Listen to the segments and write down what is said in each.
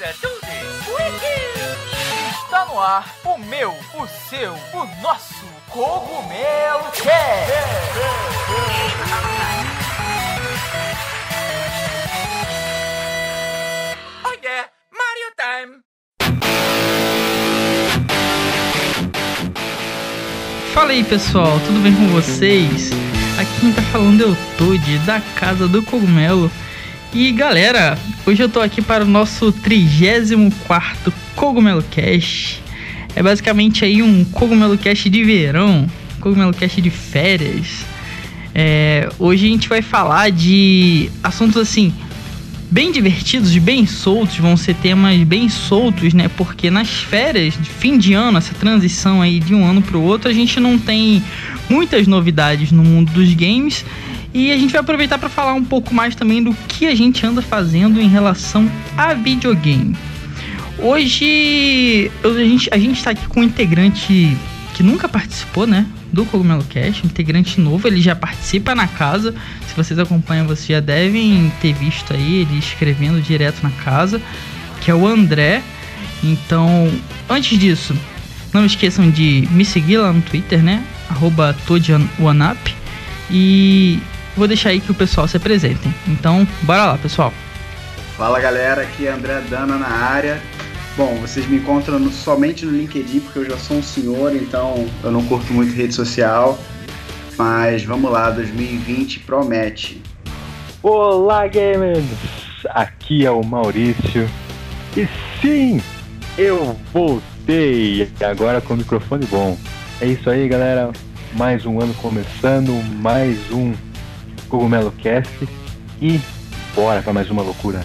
Let's do this! Está no ar o meu, o seu, o nosso Cogumelo Cast! Oh yeah, Mario Time! Fala aí pessoal, tudo bem com vocês? Aqui quem tá falando é o Toad da Casa do Cogumelo. E galera, hoje eu tô aqui para o nosso 34 Cogumelo Cast. É basicamente aí um Cogumelo Cast de verão, Cogumelo Cast de férias. É, hoje a gente vai falar de assuntos assim bem divertidos, bem soltos, vão ser temas bem soltos, né? Porque nas férias de fim de ano, essa transição aí de um ano para o outro, a gente não tem muitas novidades no mundo dos games e a gente vai aproveitar para falar um pouco mais também do que a gente anda fazendo em relação a videogame. Hoje a, gente, a gente está aqui com um integrante que nunca participou, né? Do Cogumelo Cast, integrante novo, ele já participa na casa. Se vocês acompanham, vocês já devem ter visto aí ele escrevendo direto na casa, que é o André. Então, antes disso, não esqueçam de me seguir lá no Twitter, né? Arroba E vou deixar aí que o pessoal se apresentem. Então, bora lá, pessoal. Fala galera, aqui é André Dana na área. Bom, vocês me encontram no, somente no LinkedIn porque eu já sou um senhor, então eu não curto muito rede social. Mas vamos lá, 2020 promete. Olá, gamers! Aqui é o Maurício. E sim, eu voltei agora com o microfone bom. É isso aí, galera. Mais um ano começando, mais um Cogumelo Cast e bora para mais uma loucura.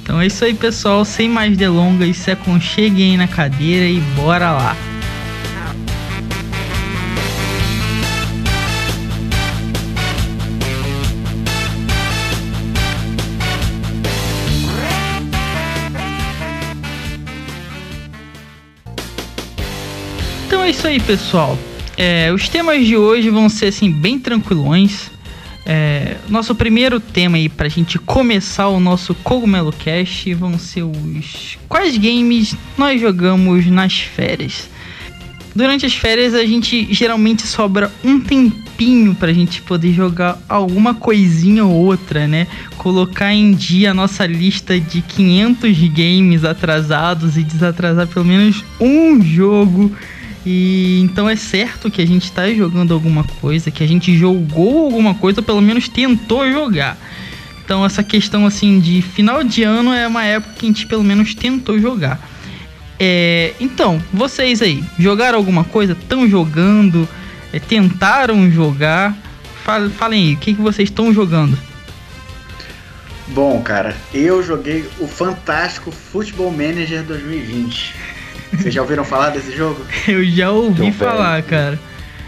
Então é isso aí, pessoal. Sem mais delongas, se aconcheguem aí na cadeira e bora lá. Então é isso aí, pessoal. É, os temas de hoje vão ser assim bem tranquilões. É, nosso primeiro tema aí pra gente começar o nosso Cogumelo Cast vão ser os quais games nós jogamos nas férias. Durante as férias a gente geralmente sobra um tempinho pra gente poder jogar alguma coisinha ou outra, né? Colocar em dia a nossa lista de 500 games atrasados e desatrasar pelo menos um jogo e então é certo que a gente está jogando alguma coisa, que a gente jogou alguma coisa, ou pelo menos tentou jogar. Então essa questão assim de final de ano é uma época que a gente pelo menos tentou jogar. É, então, vocês aí, jogaram alguma coisa? Estão jogando? É, tentaram jogar? Falem aí, o que, que vocês estão jogando? Bom, cara, eu joguei o fantástico Football Manager 2020. Vocês já ouviram falar desse jogo? Eu já ouvi falar, cara.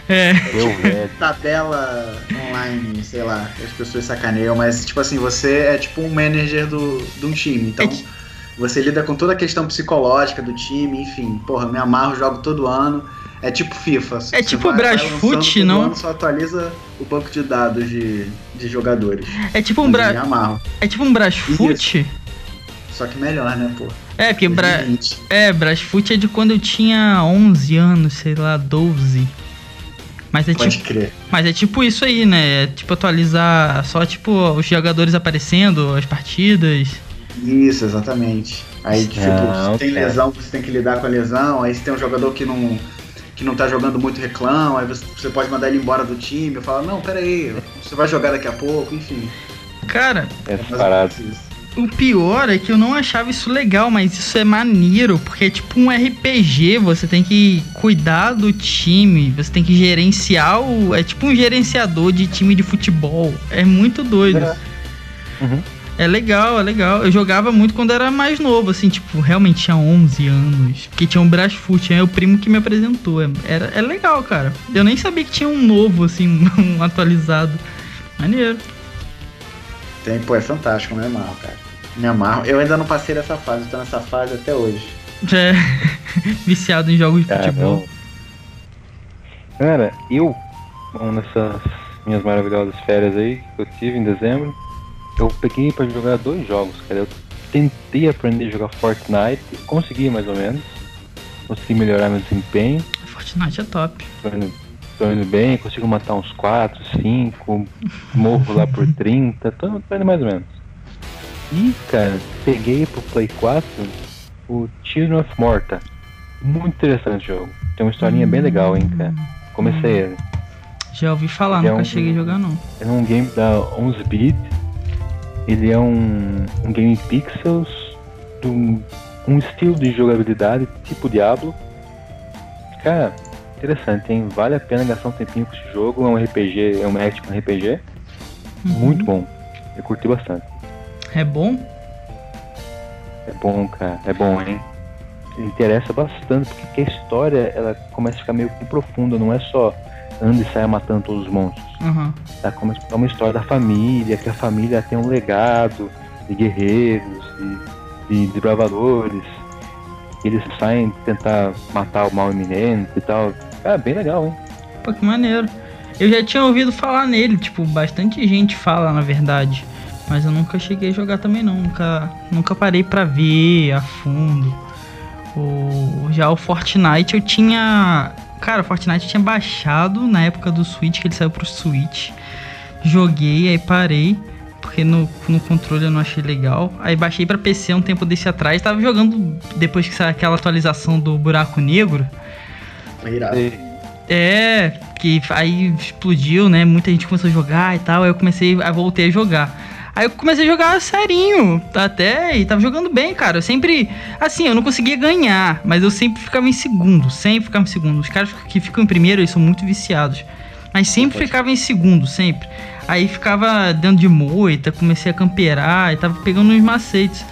É. Eu velho. Tabela online, sei lá, as pessoas sacaneiam, mas tipo assim, você é tipo um manager do, de um time. Então, é você lida com toda a questão psicológica do time, enfim. Porra, me amarro, jogo todo ano. É tipo FIFA. É tipo o Brasfoot, não? Ano, só atualiza o banco de dados de, de jogadores. É tipo um Bra... É tipo um Brasfoot? Só que melhor, né, pô? É, porque Bra... é, Brasfoot é de quando eu tinha 11 anos, sei lá, 12. Mas é Pode tipo, crer. Mas é tipo isso aí, né? É tipo atualizar só tipo os jogadores aparecendo, as partidas. Isso, exatamente. Aí, tipo, ah, se tem lesão, você tem que lidar com a lesão. Aí se tem um jogador que não, que não tá jogando muito reclama, aí você pode mandar ele embora do time. Eu falo, não, pera aí, você vai jogar daqui a pouco, enfim. Cara, é parado. O pior é que eu não achava isso legal, mas isso é maneiro, porque é tipo um RPG, você tem que cuidar do time, você tem que gerenciar o. É tipo um gerenciador de time de futebol. É muito doido. É. Uhum. É legal, é legal. Eu jogava muito quando era mais novo, assim, tipo, realmente tinha 11 anos. Porque tinha um Brasfoot, é o primo que me apresentou. É, era, é legal, cara. Eu nem sabia que tinha um novo, assim, um atualizado. Maneiro. Tem, pô, é fantástico, né, Mal, cara? Me amarro. Eu ainda não passei dessa fase, tô nessa fase até hoje. É, viciado em jogos de futebol. Cara, eu, bom, nessas minhas maravilhosas férias aí que eu tive em dezembro, eu peguei pra jogar dois jogos, cara. Eu tentei aprender a jogar Fortnite, consegui mais ou menos. Consegui melhorar meu desempenho. Fortnite é top. Tô indo, tô indo bem, consigo matar uns 4, 5, morro lá por 30, tô, tô indo mais ou menos. E, cara, peguei pro Play 4 o Children of Morta. Muito interessante o jogo. Tem uma historinha bem legal, hein, cara. Comecei ele. Já ouvi falar, Ele é nunca um- cheguei a jogar não. É um game da 11-bit. Ele é um, um game em pixels, de um, um estilo de jogabilidade tipo Diablo. Cara, interessante, hein? Vale a pena gastar um tempinho com esse jogo. É um RPG, é um action RPG. Muito bom. Eu curti bastante. É bom? É bom, cara. É bom, hein? Interessa bastante, porque a história ela começa a ficar meio que profunda, não é só anda e saia matando todos os monstros. Aham. Tá como é uma história da família, que a família tem um legado de guerreiros, de, de desbravadores. Eles saem tentar matar o mal iminente e tal. Cara, bem legal, hein? Pô, que maneiro. Eu já tinha ouvido falar nele, tipo, bastante gente fala, na verdade. Mas eu nunca cheguei a jogar também não, nunca, nunca parei pra ver a fundo. O, já o Fortnite eu tinha. Cara, o Fortnite eu tinha baixado na época do Switch, que ele saiu pro Switch. Joguei, aí parei, porque no, no controle eu não achei legal. Aí baixei pra PC um tempo desse atrás, tava jogando depois que saiu aquela atualização do Buraco Negro. Irado. E- É, que aí explodiu, né? Muita gente começou a jogar e tal. Aí eu comecei, aí voltei a jogar. Aí eu comecei a jogar serinho, até, e tava jogando bem, cara. Eu sempre, assim, eu não conseguia ganhar, mas eu sempre ficava em segundo, sempre ficava em segundo. Os caras que ficam em primeiro, eles são muito viciados. Mas sempre ficava em segundo, sempre. Aí ficava dentro de moita, comecei a camperar e tava pegando uns macetes.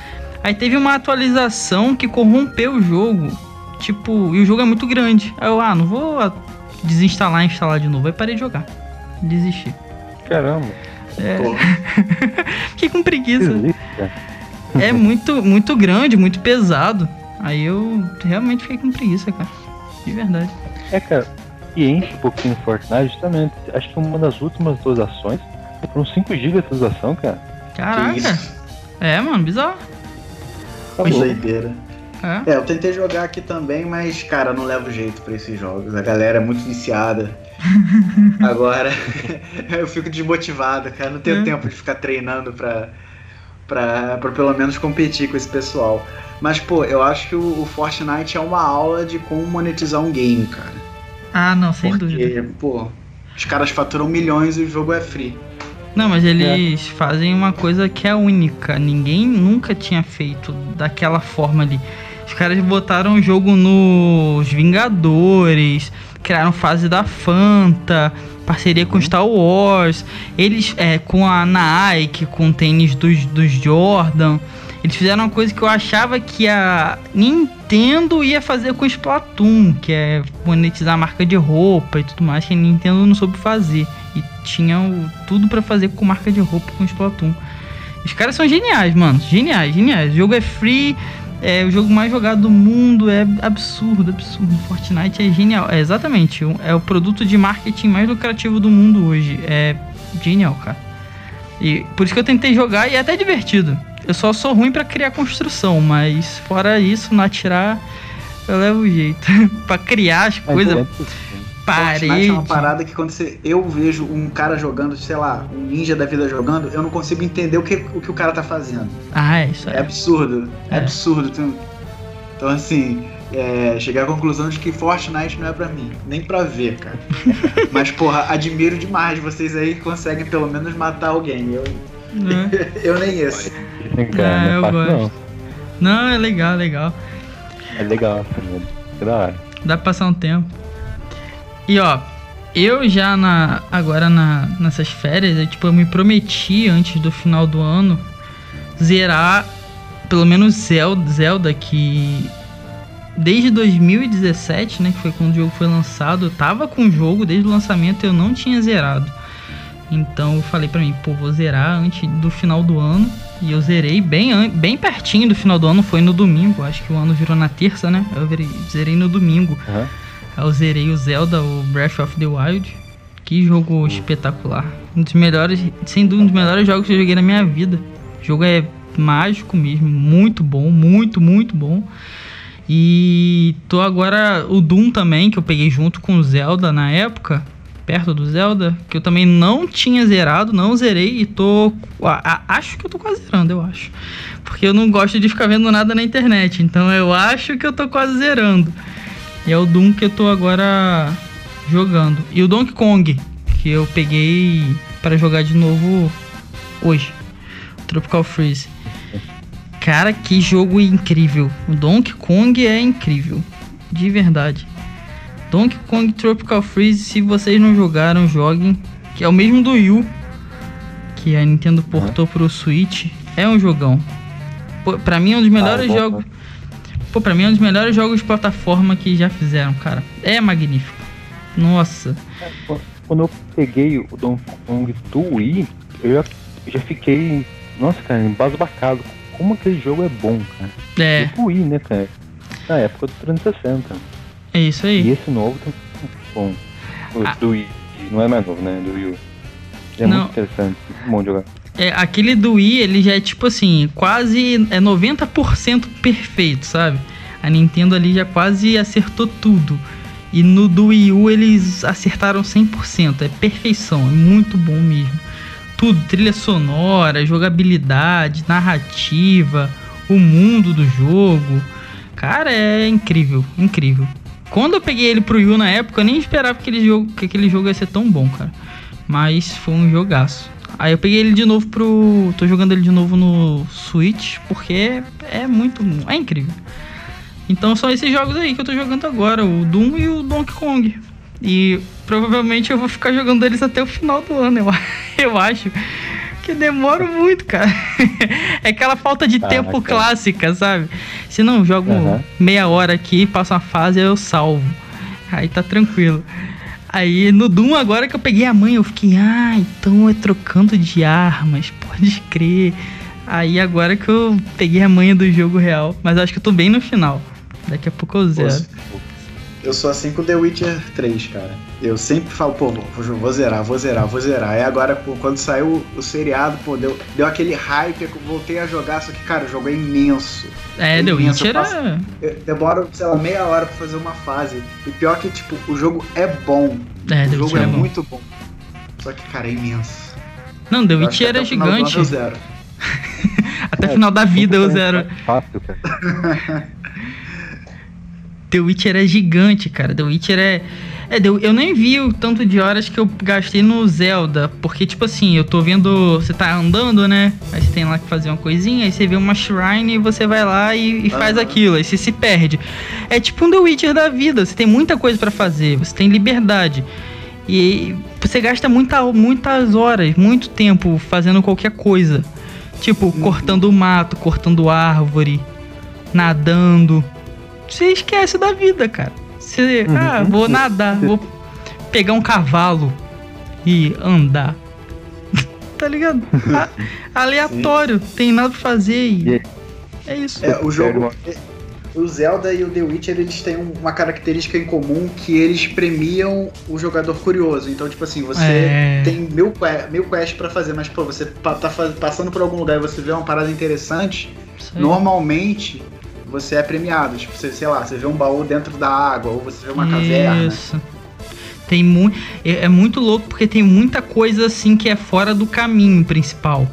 Aí teve uma atualização que corrompeu o jogo. Tipo, e o jogo é muito grande. Aí eu, ah, não vou desinstalar e instalar de novo. Aí parei de jogar. Desisti. Caramba, Pô, Fiquei com que preguiça. É muito, muito grande, muito pesado. Aí eu realmente fiquei com preguiça, cara. De verdade. É, cara, e enche um pouquinho o Fortnite, justamente. Acho que uma das últimas atualizações foram 5 GB de atualização, cara. Caraca. É, mano, bizarro. Tá doideira. É. É, eu tentei jogar aqui também, mas, cara, eu não levo jeito pra esses jogos. A galera é muito viciada. Agora, eu fico desmotivado, cara. Não tenho É. tempo de ficar treinando pra, pra, pra pelo menos competir com esse pessoal. Mas, pô, eu acho que o, o Fortnite é uma aula de como monetizar um game, cara. Ah, não, sem dúvida. Porque, pô, os caras faturam milhões e o jogo é free. Não, mas eles fazem uma coisa que é única. Ninguém nunca tinha feito daquela forma ali. Os caras botaram o jogo nos Vingadores, criaram fase da Fanta, parceria com Star Wars. Eles, é, com a Nike, com o tênis dos, dos Jordan. Eles fizeram uma coisa que eu achava que a Nintendo ia fazer com o Splatoon, que é monetizar a marca de roupa e tudo mais, que a Nintendo não soube fazer. E tinha o- tudo pra fazer com marca de roupa com o Splatoon. Os caras são geniais, mano. Geniais, geniais. O jogo é free, é o jogo mais jogado do mundo, é absurdo, absurdo. Fortnite é genial. É exatamente, é o produto de marketing mais lucrativo do mundo hoje. É genial, cara. E por isso que eu tentei jogar e é até divertido. Eu só sou ruim pra criar construção, mas fora isso, não atirar, eu levo jeito. pra criar as coisas, é- Fortnite parede. é uma parada que quando você, eu vejo um cara jogando, sei lá, um ninja da vida jogando, eu não consigo entender o que o, que o cara tá fazendo. Ah, é isso É aí. absurdo. É, É. absurdo. Então, assim, é, cheguei à conclusão de que Fortnite não é pra mim. Nem pra ver, cara. Mas, porra, admiro demais vocês aí que conseguem pelo menos matar alguém. Eu, Né? eu nem esse. Cara, Ah, não eu é fácil, gosto. não. Não, é legal, legal. É legal, assim, é da hora. Dá pra passar um tempo. E ó, eu já na agora na, nessas férias, eu, tipo, eu me prometi antes do final do ano zerar pelo menos Zelda, Zelda que desde 2017, né, que foi quando o jogo foi lançado, eu tava com o jogo desde o lançamento eu não tinha zerado. Então eu falei pra mim, pô, vou zerar antes do final do ano. E eu zerei bem, bem pertinho do final do ano, foi no domingo. Acho que o ano virou na terça, né? Eu zerei no domingo. Aham. Eu zerei o Zelda, o Breath of the Wild. Que jogo espetacular. Um dos melhores, sem dúvida, um dos melhores jogos que eu joguei na minha vida. O jogo é mágico mesmo, muito bom, muito, muito bom. E tô agora o Doom também, que eu peguei junto com o Zelda na época, perto do Zelda, que eu também não tinha zerado, não zerei e tô. acho que eu tô quase zerando, eu acho. Porque eu não gosto de ficar vendo nada na internet, então eu acho que eu tô quase zerando. E é o Doom que eu tô agora jogando. E o Donkey Kong, que eu peguei para jogar de novo hoje. Tropical Freeze. Cara, que jogo incrível. O Donkey Kong é incrível. De verdade. Donkey Kong Tropical Freeze, se vocês não jogaram, joguem. Que é o mesmo do Wii Que a Nintendo portou pro Switch. É um jogão. Pra mim é um dos melhores ah, jogos. Pô, pra mim é um dos melhores jogos de plataforma que já fizeram, cara. É magnífico. Nossa. Quando eu peguei o Donkey Kong do Wii, eu já, já fiquei, nossa, cara, embasbacado como aquele jogo é bom, cara. É. Do Wii, né, cara? Na época do 360. É isso aí. E esse novo tá bom. O ah. do Wii, não é mais novo, né? Do Wii. É não. muito interessante, muito bom jogar. É, aquele do Wii, ele já é tipo assim, quase é 90% perfeito, sabe? A Nintendo ali já quase acertou tudo. E no do Wii U eles acertaram 100%, é perfeição, é muito bom mesmo tudo, trilha sonora, jogabilidade, narrativa, o mundo do jogo. Cara, é incrível, incrível. Quando eu peguei ele pro Yu na época, eu nem esperava que aquele jogo, que aquele jogo ia ser tão bom, cara. Mas foi um jogaço. Aí eu peguei ele de novo pro. tô jogando ele de novo no Switch, porque é muito. é incrível. Então são esses jogos aí que eu tô jogando agora, o Doom e o Donkey Kong. E provavelmente eu vou ficar jogando eles até o final do ano, eu, eu acho. Que demora muito, cara. é aquela falta de tempo clássica, sabe? Se não, jogo uhum. meia hora aqui, passo uma fase, eu salvo. Aí tá tranquilo. Aí no Doom, agora que eu peguei a mãe, eu fiquei, ah, então é trocando de armas, pode crer. Aí agora que eu peguei a manha do jogo real, mas acho que eu tô bem no final. Daqui a pouco eu zero. Eu sou assim com The Witcher 3, cara. Eu sempre falo, pô, vou, vou zerar, vou zerar, vou zerar. E agora, pô, quando saiu o, seriado, pô, deu, deu aquele hype, eu voltei a jogar, só que, cara, o jogo é imenso. É, é The Witcher passo, é... Eu demoro, sei lá, meia hora pra fazer uma fase. E pior que, tipo, o jogo é bom. É, o The jogo Witcher é, é bom. muito bom. Só que, cara, é imenso. Não, The Witcher era gigante. Até o final da vida eu zero. Fácil, cara. The Witcher é gigante, cara. The Witcher é. É, eu nem vi o tanto de horas que eu gastei no Zelda. Porque, tipo assim, eu tô vendo. Você tá andando, né? Aí você tem lá que fazer uma coisinha, aí você vê uma shrine e você vai lá e, e faz aquilo. Aí você se perde. É tipo um The Witcher da vida. Você tem muita coisa para fazer, você tem liberdade. E você gasta muita, muitas horas, muito tempo fazendo qualquer coisa. Tipo, uhum. cortando mato, cortando árvore, nadando você esquece da vida, cara. Você, uhum. ah, vou nadar, vou pegar um cavalo e andar. tá ligado? aleatório, Sim. tem nada pra fazer e. É isso. É, o jogo. O Zelda e o The Witcher, eles têm uma característica em comum que eles premiam o jogador curioso. Então, tipo assim, você é... tem mil, mil quests pra fazer, mas, pô, você tá passando por algum lugar e você vê uma parada interessante, normalmente você é premiado. Tipo, você, sei lá, você vê um baú dentro da água, ou você vê uma Isso. caverna. Isso. Tem muito. É, é muito louco porque tem muita coisa assim que é fora do caminho principal.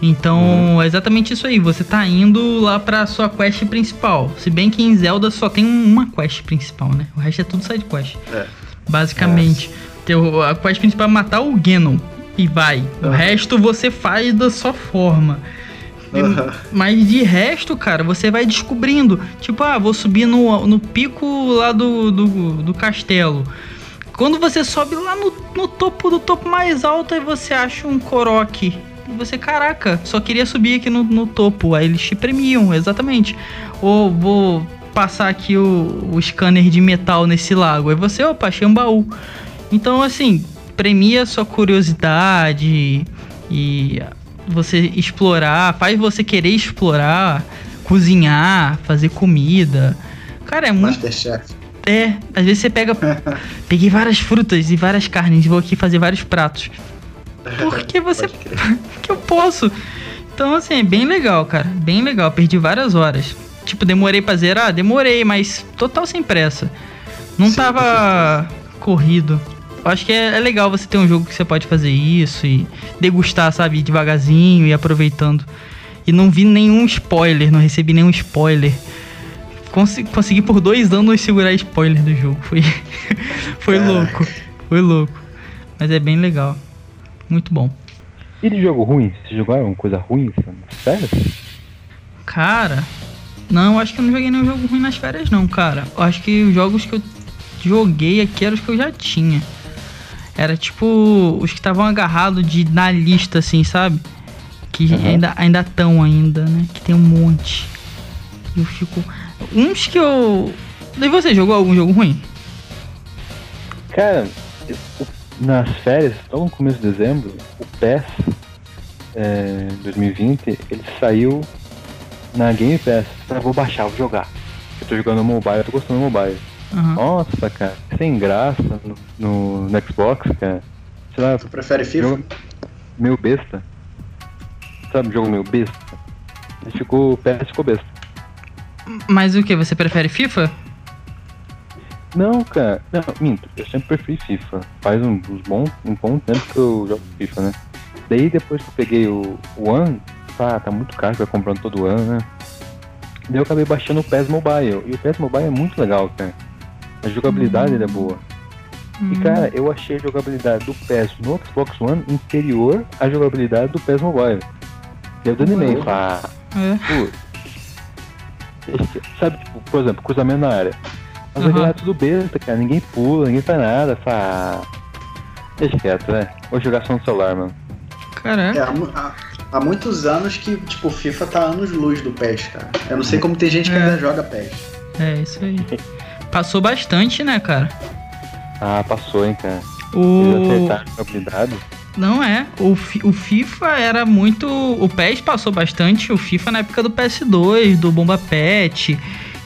Então, uhum. é exatamente isso aí. Você tá indo lá pra sua quest principal. Se bem que em Zelda só tem uma quest principal, né? O resto é tudo side quest. É. Basicamente. É. a quest principal é matar o Genon. E vai. Uhum. O resto você faz da sua forma. Uhum. Mas de resto, cara, você vai descobrindo. Tipo, ah, vou subir no, no pico lá do, do, do castelo. Quando você sobe lá no, no topo do topo mais alto, aí você acha um coroque. E você, caraca, só queria subir aqui no, no topo. Aí eles te premiam, exatamente. Ou vou passar aqui o, o scanner de metal nesse lago. Aí você, opa, achei um baú. Então, assim, premia sua curiosidade e você explorar, faz você querer explorar, cozinhar, fazer comida. Cara, é muito. Masterchef. É, às vezes você pega. peguei várias frutas e várias carnes vou aqui fazer vários pratos. Porque você. que eu posso. Então Então, assim, é bem legal, cara. Bem legal. Perdi várias horas. Tipo, demorei pra zerar? Demorei, mas total sem pressa. Não Sim, tava corrido. Eu acho que é, é, legal você ter um jogo que você pode fazer isso e degustar, sabe, devagarzinho e aproveitando. E não vi nenhum spoiler, não recebi nenhum spoiler. Consegui, consegui por dois anos segurar spoiler do jogo. Foi, foi louco. Foi louco. Mas é bem legal. Muito bom. E de jogo ruim? Você jogou alguma coisa ruim nas férias? Cara, não, acho que eu não joguei nenhum jogo ruim nas férias, não, cara. Eu acho que os jogos que eu joguei aqui eram os que eu já tinha. Era tipo os que estavam agarrados de na lista, assim, sabe? Que uhum. ainda ainda estão ainda, né? Que tem um monte. Eu fico. Uns que eu. E você jogou algum jogo ruim? Cara, eu, nas férias, logo no começo de dezembro, o PES é, 2020, ele saiu na Game Pass. Eu vou baixar, vou jogar. Eu tô jogando mobile, eu tô gostando do mobile. Uhum. Nossa, cara, sem graça no, no, no, Xbox, cara. Sei lá, tu prefere FIFA? Jogo meio besta. Sabe, jogo meio besta. Ele ficou, o PS ficou besta. Mas o que, você prefere FIFA? Não, cara, não, minto, eu sempre preferi FIFA. Faz um, uns bons, um bom tempo que eu jogo FIFA, né? Daí depois que eu peguei o, o One, tá, tá muito caro, vai comprando todo ano, né? Daí eu acabei baixando o PES Mobile. E o PES Mobile é muito legal, cara. A jogabilidade hum. é boa. Hum. E cara, eu achei a jogabilidade do PES no Xbox One inferior à jogabilidade do PES Mobile. Eu desanimei, uhum. ah, é. sabe, tipo, por exemplo, cruzamento na área. Mas uhum. é tudo besta, cara. Ninguém pula, ninguém faz nada. Fala, deixa quieto, né? Vou jogar só no celular, mano. Caraca. É, há, há, muitos anos que, tipo, FIFA tá anos luz do PES, cara. Eu não sei como tem gente que é. ainda joga PES. É, isso aí. Passou bastante, né, cara? Ah, passou, hein, cara. O... habilidade. Não é. O, o FIFA era muito. O PES passou bastante. O FIFA na época do PS2, do Bomba Pet,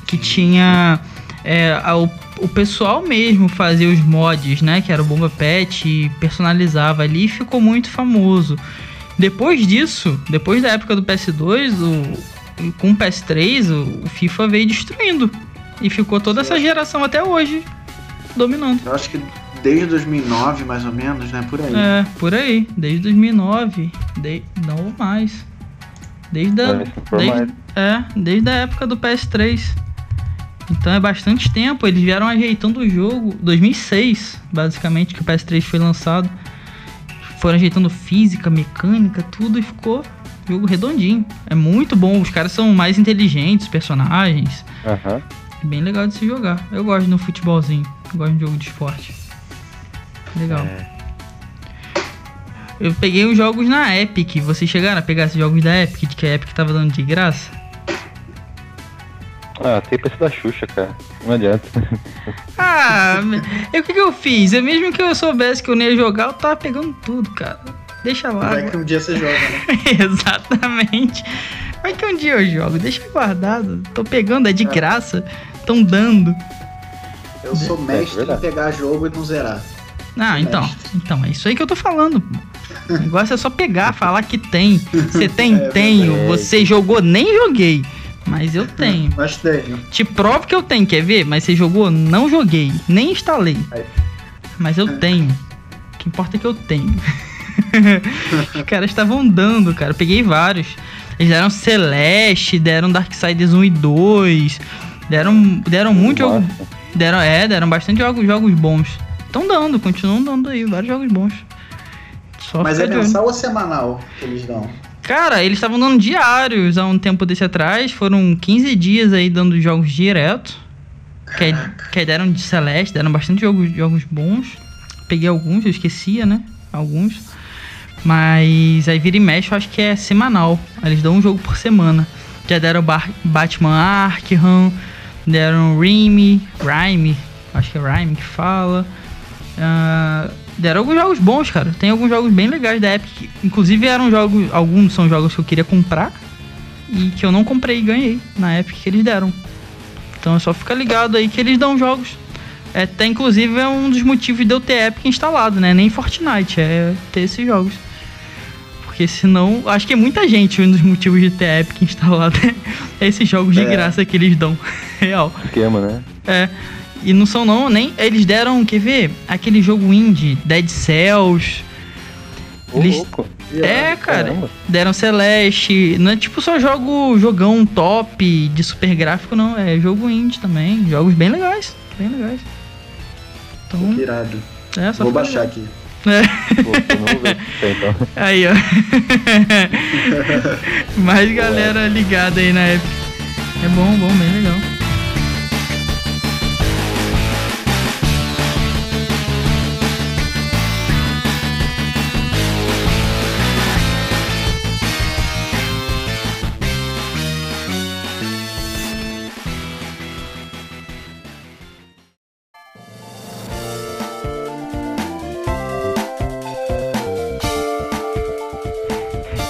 que tinha. É, a, o, o pessoal mesmo fazia os mods, né? Que era o Bomba Pet e personalizava ali e ficou muito famoso. Depois disso, depois da época do PS2, o, com o PS3, o, o FIFA veio destruindo. E ficou toda essa geração até hoje dominando. Eu acho que desde 2009, mais ou menos, né? Por aí. É, por aí. Desde 2009. De... Não mais. Desde a, desde, é, desde a época do PS3. Então é bastante tempo. Eles vieram ajeitando o jogo. 2006, basicamente, que o PS3 foi lançado. Foram ajeitando física, mecânica, tudo e ficou jogo redondinho. É muito bom. Os caras são mais inteligentes, personagens. Uhum. Bem legal de se jogar. Eu gosto de um futebolzinho. Eu gosto de um jogo de esporte. Legal. É. Eu peguei os jogos na Epic. Vocês chegaram a pegar esses jogos da Epic, que a Epic tava dando de graça? Ah, tem preço da Xuxa, cara. Não adianta. ah, o que, que eu fiz? Eu, mesmo que eu soubesse que eu não ia jogar, eu tava pegando tudo, cara. Deixa lá. Vai que um dia você joga, né? Exatamente. Vai que um dia eu jogo. Deixa guardado. Tô pegando, é de é. graça. Tão dando. Eu sou é mestre é em pegar jogo e não zerar. Ah, então. Então, é isso aí que eu tô falando. O negócio é só pegar, falar que tem. Você tem? É, tenho. Você jogou? Nem joguei. Mas eu tenho. Mas tenho. Te provo que eu tenho, quer ver? Mas você jogou? Não joguei. Nem instalei. Mas eu tenho. O que importa é que eu tenho. Os caras estavam dando, cara. Eu peguei vários. Eles deram Celeste, deram Darksiders 1 e 2. Deram, deram muito jogo. Deram, é, deram bastante jogos, jogos bons. Estão dando, continuam dando aí, vários jogos bons. Só Mas é mensal ou semanal que eles dão? Cara, eles estavam dando diários há um tempo desse atrás. Foram 15 dias aí dando jogos direto. Que, que deram de Celeste, deram bastante jogos, jogos bons. Peguei alguns, eu esquecia, né? Alguns. Mas aí vira e mexe, eu acho que é semanal. Eles dão um jogo por semana. Já deram Bar Batman Arkham, deram Rime, Rime, acho que é Rime que fala. Uh, deram alguns jogos bons, cara. Tem alguns jogos bem legais da Epic. Inclusive eram jogos, alguns são jogos que eu queria comprar e que eu não comprei e ganhei na Epic que eles deram. Então é só ficar ligado aí que eles dão jogos. É, até inclusive é um dos motivos de eu ter Epic instalado, né? Nem Fortnite, é ter esses jogos. Porque senão, acho que é muita gente, um dos motivos de ter Epic instalado é esses jogos de é. graça que eles dão. Real. Esquema, né? É. E não são não, nem. Eles deram, quer ver? Aquele jogo indie, Dead Cells. Eles, louco. É, cara. Caramba. Deram Celeste. Não é tipo só jogo jogão top de super gráfico, não. É jogo indie também. Jogos bem legais. Bem legais. Então, irado. É, Vou baixar aqui. É. então. Aí, ó. Mais galera ligada aí na Epic. É bom, bom, bem legal.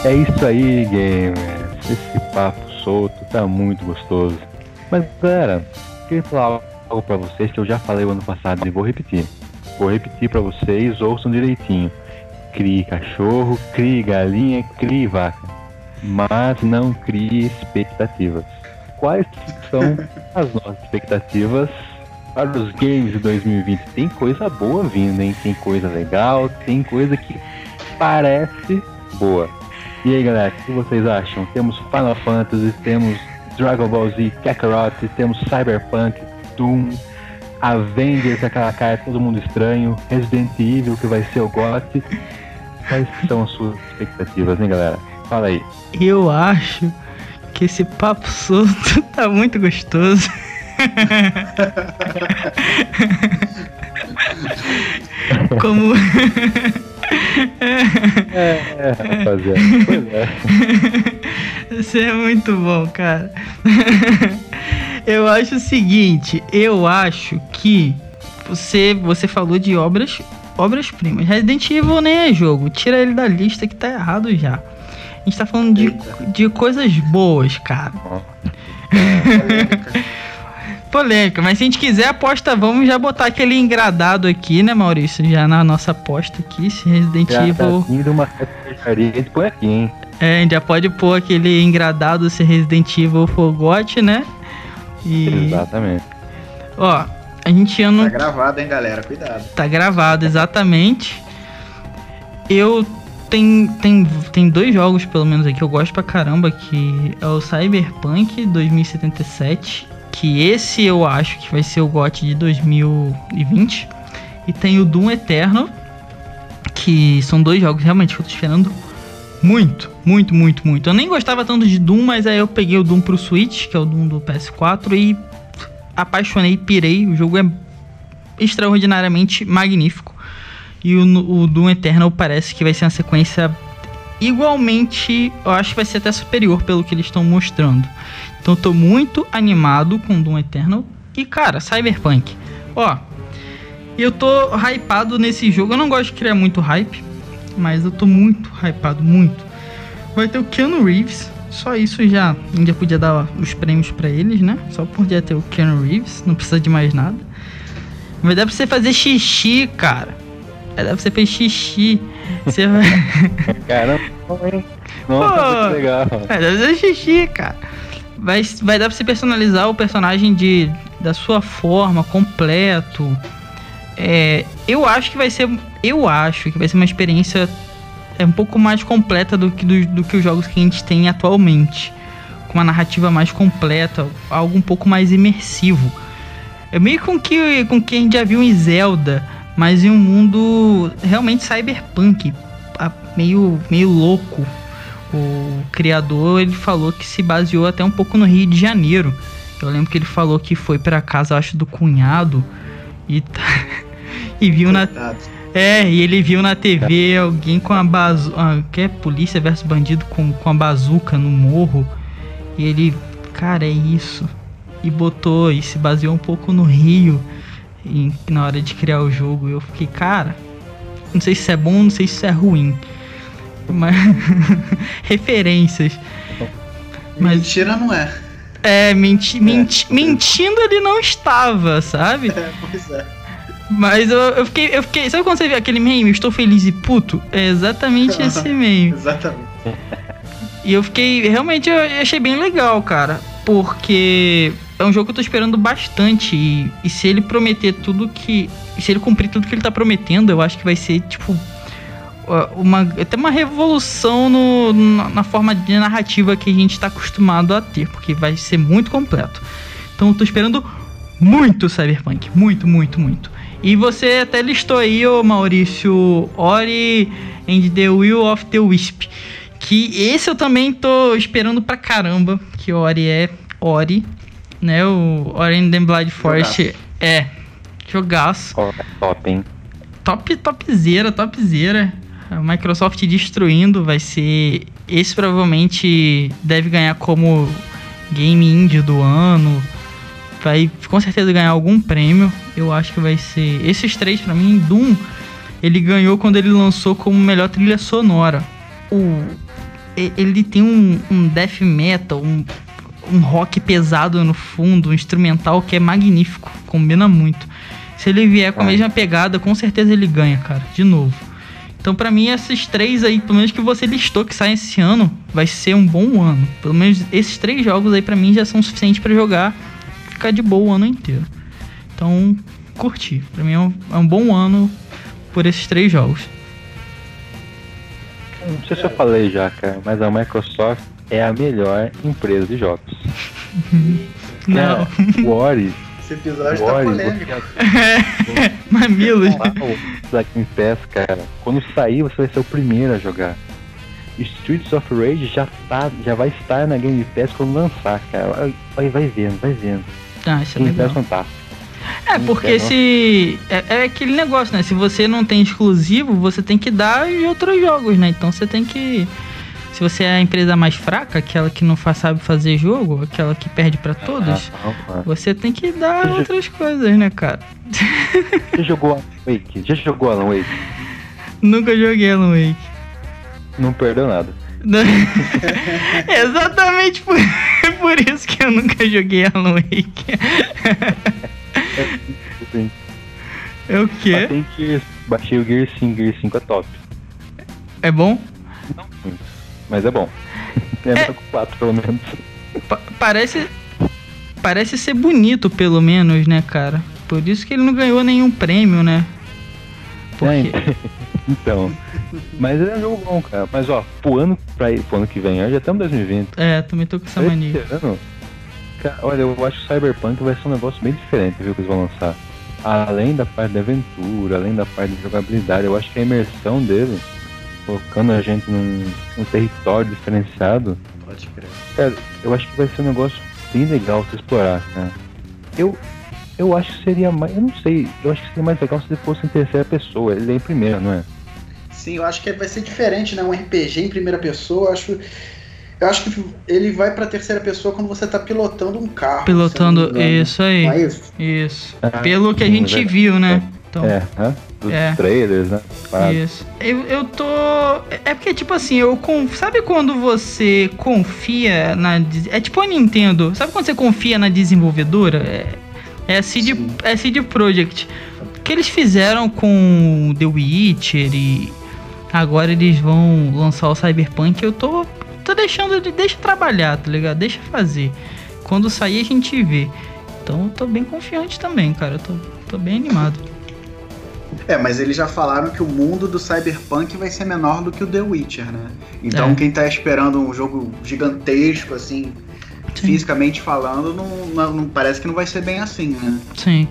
É isso aí, gamers. Esse papo solto tá muito gostoso. Mas, galera, queria falar algo pra vocês que eu já falei o ano passado e vou repetir. Vou repetir para vocês, ouçam direitinho. Crie cachorro, crie galinha, crie vaca. Mas não crie expectativas. Quais são as nossas expectativas para os games de 2020? Tem coisa boa vindo, hein? Tem coisa legal, tem coisa que parece boa. E aí galera, o que vocês acham? Temos Final Fantasy, temos Dragon Ball Z, Kakarot, temos Cyberpunk, Doom, Avengers, aquela cara todo mundo estranho, Resident Evil que vai ser o GOT. Quais são as suas expectativas, hein galera? Fala aí. Eu acho que esse papo solto tá muito gostoso. Como é, é, rapaziada. Pois é. Isso é muito bom, cara. Eu acho o seguinte, eu acho que você, você falou de obras, obras primas. Resident Evil nem é jogo, tira ele da lista que tá errado já. A gente tá falando de, de coisas boas, cara. Polêmica. Mas se a gente quiser aposta, vamos já botar aquele engradado aqui, né, Maurício? Já na nossa aposta aqui, se Resident já Evil. Tá indo uma gente põe aqui, hein? É, a gente já pode pôr aquele engradado se Resident Evil for GOT, né? E... Exatamente. Ó, a gente ano. Tá gravado, hein, galera? Cuidado. Tá gravado, exatamente. Eu tem, tem, tem dois jogos, pelo menos, aqui que eu gosto pra caramba, que é o Cyberpunk 2077 que esse eu acho que vai ser o GOT de 2020. E tem o Doom Eterno, que são dois jogos realmente que eu tô esperando muito, muito, muito, muito. Eu nem gostava tanto de Doom, mas aí eu peguei o Doom pro Switch, que é o Doom do PS4, e apaixonei, pirei. O jogo é extraordinariamente magnífico. E o, o Doom Eternal parece que vai ser uma sequência igualmente, eu acho que vai ser até superior pelo que eles estão mostrando. Então eu tô muito animado com Doom Eternal. E cara, Cyberpunk. Ó, eu tô hypado nesse jogo. Eu não gosto de criar muito hype, mas eu tô muito hypado, muito. Vai ter o Keanu Reeves. Só isso já, já podia dar os prêmios para eles, né? Só já ter o Keanu Reeves, não precisa de mais nada. Mas dá pra você fazer xixi, cara. É, dá pra você fazer xixi. Você vai. Caramba, Nossa, Pô, legal. É, pra fazer xixi, cara vai, vai dar pra você personalizar o personagem de, da sua forma, completo. É, eu acho que vai ser. Eu acho que vai ser uma experiência é um pouco mais completa do que, do, do que os jogos que a gente tem atualmente. Com uma narrativa mais completa, algo um pouco mais imersivo. É meio com que, com que a gente já viu em Zelda, mas em um mundo realmente cyberpunk, meio, meio louco, o criador ele falou que se baseou até um pouco no Rio de Janeiro. Eu lembro que ele falou que foi para casa, acho, do cunhado e tá, e viu na é, e ele viu na TV alguém com a bazuca, que é polícia versus bandido com, com a bazuca no morro. E ele, cara, é isso. E botou e se baseou um pouco no Rio em, na hora de criar o jogo. Eu fiquei, cara, não sei se isso é bom, não sei se isso é ruim. Mas... referências. Mas... Mentira não é. É, menti, é, menti, é. mentindo ele não estava, sabe? É, pois é. Mas eu, eu, fiquei, eu fiquei. Sabe quando você vê aquele meme? Estou feliz e puto? É exatamente esse meme. exatamente. E eu fiquei. Realmente eu achei bem legal, cara. Porque é um jogo que eu tô esperando bastante. E, e se ele prometer tudo que. Se ele cumprir tudo que ele tá prometendo, eu acho que vai ser, tipo. Uma, até uma revolução no, na, forma de narrativa que a gente tá acostumado a ter. Porque vai ser muito completo. Então eu tô esperando muito Cyberpunk. Muito, muito, muito. E você até listou aí, ô Maurício, Ori and the Will of the Wisp. Que esse eu também tô esperando pra caramba. Que Ori é Ori, né? O Ori and the Blind Forest jogaço. é jogaço. Oh, top, hein? Top, topzera, topzera. A Microsoft destruindo vai ser. Esse provavelmente deve ganhar como Game Indie do ano vai com certeza ganhar algum prêmio. Eu acho que vai ser. Esses três, para mim, Doom, ele ganhou quando ele lançou como melhor trilha sonora. O, ele tem um, um death metal, um, um rock pesado no fundo, um instrumental que é magnífico, combina muito. Se ele vier com a mesma pegada, com certeza ele ganha, cara, de novo. Então, para mim, esses três aí, pelo menos que você listou que saem esse ano, vai ser um bom ano. Pelo menos esses três jogos aí, para mim, já são suficientes para jogar ficar de boa o ano inteiro. Então, curti. Pra mim é um, é um bom ano por esses três jogos. Não sei se eu falei já, cara, mas a Microsoft é a melhor empresa de jogos. Não. o Ori. Esse episódio tá Ori, tá polêmico. É, mamilos. Da Game Pass, cara. Quando sair, você vai ser o primeiro a jogar. Streets of Rage já, tá, já vai estar na Game Pass quando lançar, cara. Vai, vai vendo, vai vendo. Ah, isso é legal. É, porque se. É, é, aquele negócio, né? Se você não tem exclusivo, você tem que dar de outros jogos, né? Então você tem que. Se você é a empresa mais fraca, aquela que não faz, sabe fazer jogo, aquela que perde para todos, ah, você tem que dar você outras coisas, né, cara? Já jogou Alan Wake? Já jogou Alan Wake? Nunca joguei Alan Wake. Não perdeu nada. Exatamente por, por isso que eu nunca joguei Alan Wake. é o quê? Mas tem que baixei o Gear 5, Gear 5 é top. É bom? Mas é bom. É, é 4 pelo menos. Pa parece parece ser bonito pelo menos, né, cara? Por isso que ele não ganhou nenhum prêmio, né? Porque... É, então. Mas é um jogo bom, cara. Mas ó, pro ano, pra, pro ano que vem, já estamos em 2020. É, também tô com essa mania. Ano, cara, olha, eu acho que o Cyberpunk vai ser um negócio bem diferente, viu, que eles vão lançar. Além da parte da aventura, além da parte de jogabilidade, eu acho que a imersão dele, colocando a gente num, num território diferenciado. Pode crer. Cara, eu acho que vai ser um negócio bem legal se explorar, cara. Eu, eu acho que seria mais. Eu não sei, eu acho que seria mais legal se ele fosse em terceira pessoa. Ele é em primeira, não é? Sim, eu acho que vai ser diferente, né? Um RPG em primeira pessoa, eu acho. Eu acho que ele vai pra terceira pessoa quando você tá pilotando um carro. Pilotando, isso aí. É isso? Isso. Ah, Pelo que a gente viu, né? Então, é, né? Dos é. trailers, né? Isso. Eu, eu tô. É porque, tipo assim, eu conf... Sabe quando você confia na. É tipo a Nintendo. Sabe quando você confia na desenvolvedora? É, é a CD, é a CD Projekt. O que eles fizeram com The Witcher e Agora eles vão lançar o Cyberpunk. Eu tô, tô deixando de. Deixa trabalhar, tá ligado? Deixa fazer. Quando sair a gente vê. Então eu tô bem confiante também, cara. Eu tô, tô bem animado. É, mas eles já falaram que o mundo do Cyberpunk vai ser menor do que o The Witcher, né? Então é. quem tá esperando um jogo gigantesco, assim, Sim. fisicamente falando, não, não, não, parece que não vai ser bem assim, né? Sim.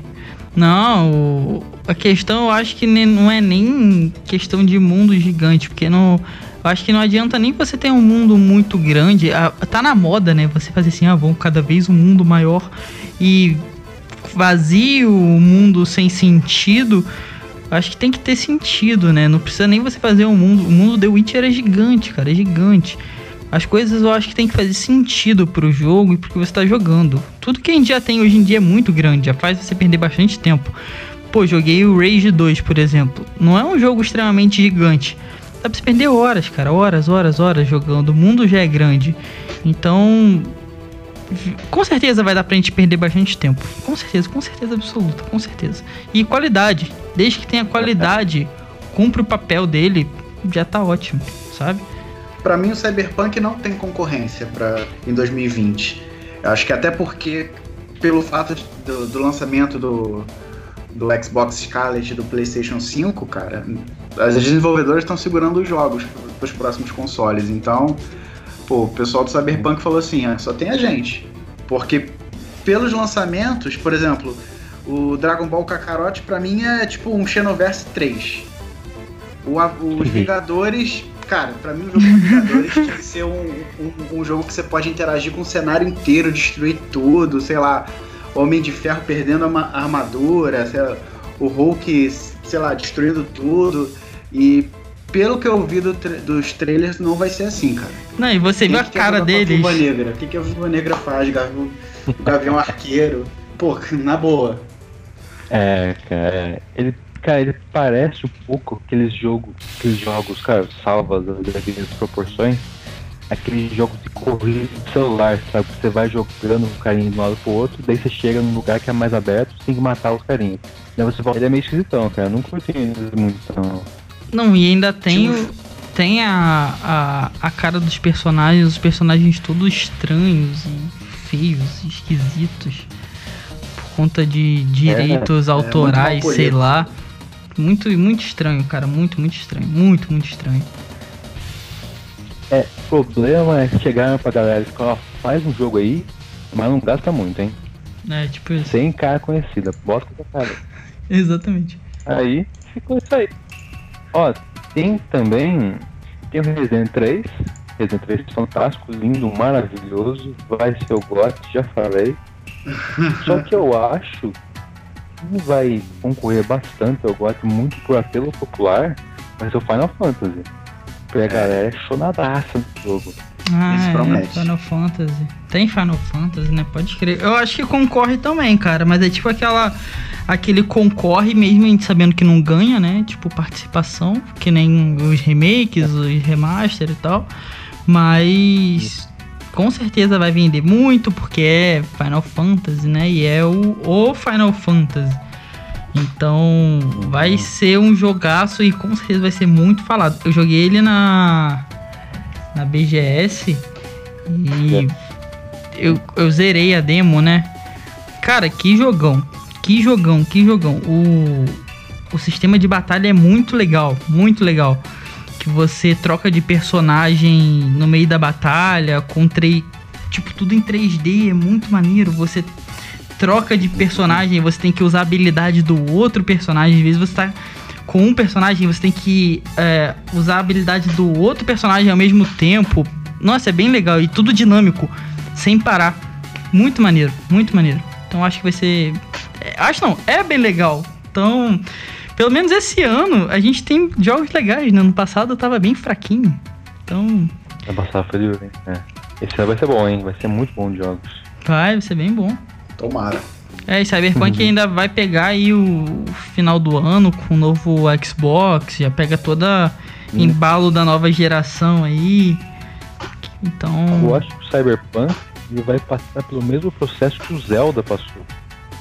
Não, a questão eu acho que não é nem questão de mundo gigante, porque não. Eu acho que não adianta nem você ter um mundo muito grande. Tá na moda, né? Você fazer assim, ah, vamos cada vez um mundo maior e vazio, um mundo sem sentido. Acho que tem que ter sentido, né? Não precisa nem você fazer um mundo. O mundo The Witcher é gigante, cara, é gigante. As coisas eu acho que tem que fazer sentido pro jogo e porque você tá jogando. Tudo que a gente já tem hoje em dia é muito grande, já faz você perder bastante tempo. Pô, joguei o Rage 2, por exemplo. Não é um jogo extremamente gigante. Dá pra você perder horas, cara. Horas, horas, horas jogando. O mundo já é grande. Então. Com certeza vai dar pra gente perder bastante tempo. Com certeza, com certeza absoluta, com certeza. E qualidade. Desde que tenha qualidade, cumpre o papel dele, já tá ótimo, sabe? Para mim o Cyberpunk não tem concorrência para em 2020. Eu acho que até porque pelo fato de, do, do, lançamento do, do Xbox Scarlet e do PlayStation 5, cara, as desenvolvedoras estão segurando os jogos para os próximos consoles. Então, pô, o pessoal do Cyberpunk falou assim: ah, só tem a gente. Porque pelos lançamentos, por exemplo, o Dragon Ball Kakarot para mim é tipo um Xenoverse 3. O, os Vingadores, cara, para mim o jogo dos Vingadores tinha que ser um, um, um, jogo que você pode interagir com o cenário inteiro, destruir tudo, sei lá, Homem de Ferro perdendo a armadura, lá, o Hulk, sei lá, destruindo tudo. E pelo que eu vi do tra dos trailers, não vai ser assim, cara. Não, e você viu a cara deles. Viúva Negra. O que, que a Viúva Negra faz? Gavião, o Gavião Arqueiro. Pô, na boa. É, cara. Ele, cara, ele parece um pouco aqueles jogos, aqueles jogos, cara, salva das devidas proporções. Aqueles jogos de corrida de celular, sabe? Você vai jogando um carinho de um lado pro outro, daí você chega num lugar que é mais aberto, você tem que matar os carinhos. Daí você volta. Ele é meio esquisitão, cara. Eu não curti muito, não. Não, e ainda tem o, tem a, a, a cara dos personagens, os personagens todos estranhos e feios, esquisitos. Por conta de direitos é, é autorais, é sei lá. Muito, muito estranho, cara. Muito, muito estranho. Muito, muito estranho. É, o problema é chegar pra galera e falar, faz um jogo aí, mas não gasta muito, hein? É, tipo isso. Sem cara conhecida, bota com cara. Exatamente. Aí ficou isso aí. Ó, tem também. Tem o Resident 3. Resident 3 fantástico, lindo, maravilhoso. Vai ser o GOT, já falei. Só que eu acho que vai concorrer bastante ao GOT muito por apelo popular, vai ser o Final Fantasy. Porque a galera é chonadaça no jogo. Ah, é, Final Fantasy. Tem Final Fantasy, né? Pode crer. Eu acho que concorre também, cara, mas é tipo aquela aquele concorre mesmo a gente sabendo que não ganha, né? Tipo, participação, que nem os remakes, os remaster e tal. Mas com certeza vai vender muito, porque é Final Fantasy, né? E é o, o Final Fantasy. Então vai uhum. ser um jogaço e com certeza vai ser muito falado. Eu joguei ele na, na BGS e eu, eu zerei a demo, né? Cara, que jogão. Que jogão, que jogão. O, o sistema de batalha é muito legal, muito legal. Que você troca de personagem no meio da batalha, com três. Tipo, tudo em 3D, é muito maneiro. Você troca de personagem, você tem que usar a habilidade do outro personagem. Às vezes você tá com um personagem, você tem que é, usar a habilidade do outro personagem ao mesmo tempo. Nossa, é bem legal e tudo dinâmico, sem parar. Muito maneiro, muito maneiro. Então acho que vai ser é, acho não, é bem legal. Então, pelo menos esse ano a gente tem jogos legais, né? No passado eu tava bem fraquinho. Então. Ano passado foi hein? É. Esse ano vai ser bom, hein? Vai ser muito bom de jogos. Vai, vai ser bem bom. Tomara. É, e Cyberpunk uhum. ainda vai pegar aí o final do ano com o novo Xbox, já pega toda uhum. embalo da nova geração aí. Então. Eu acho que o Cyberpunk ele vai passar pelo mesmo processo que o Zelda passou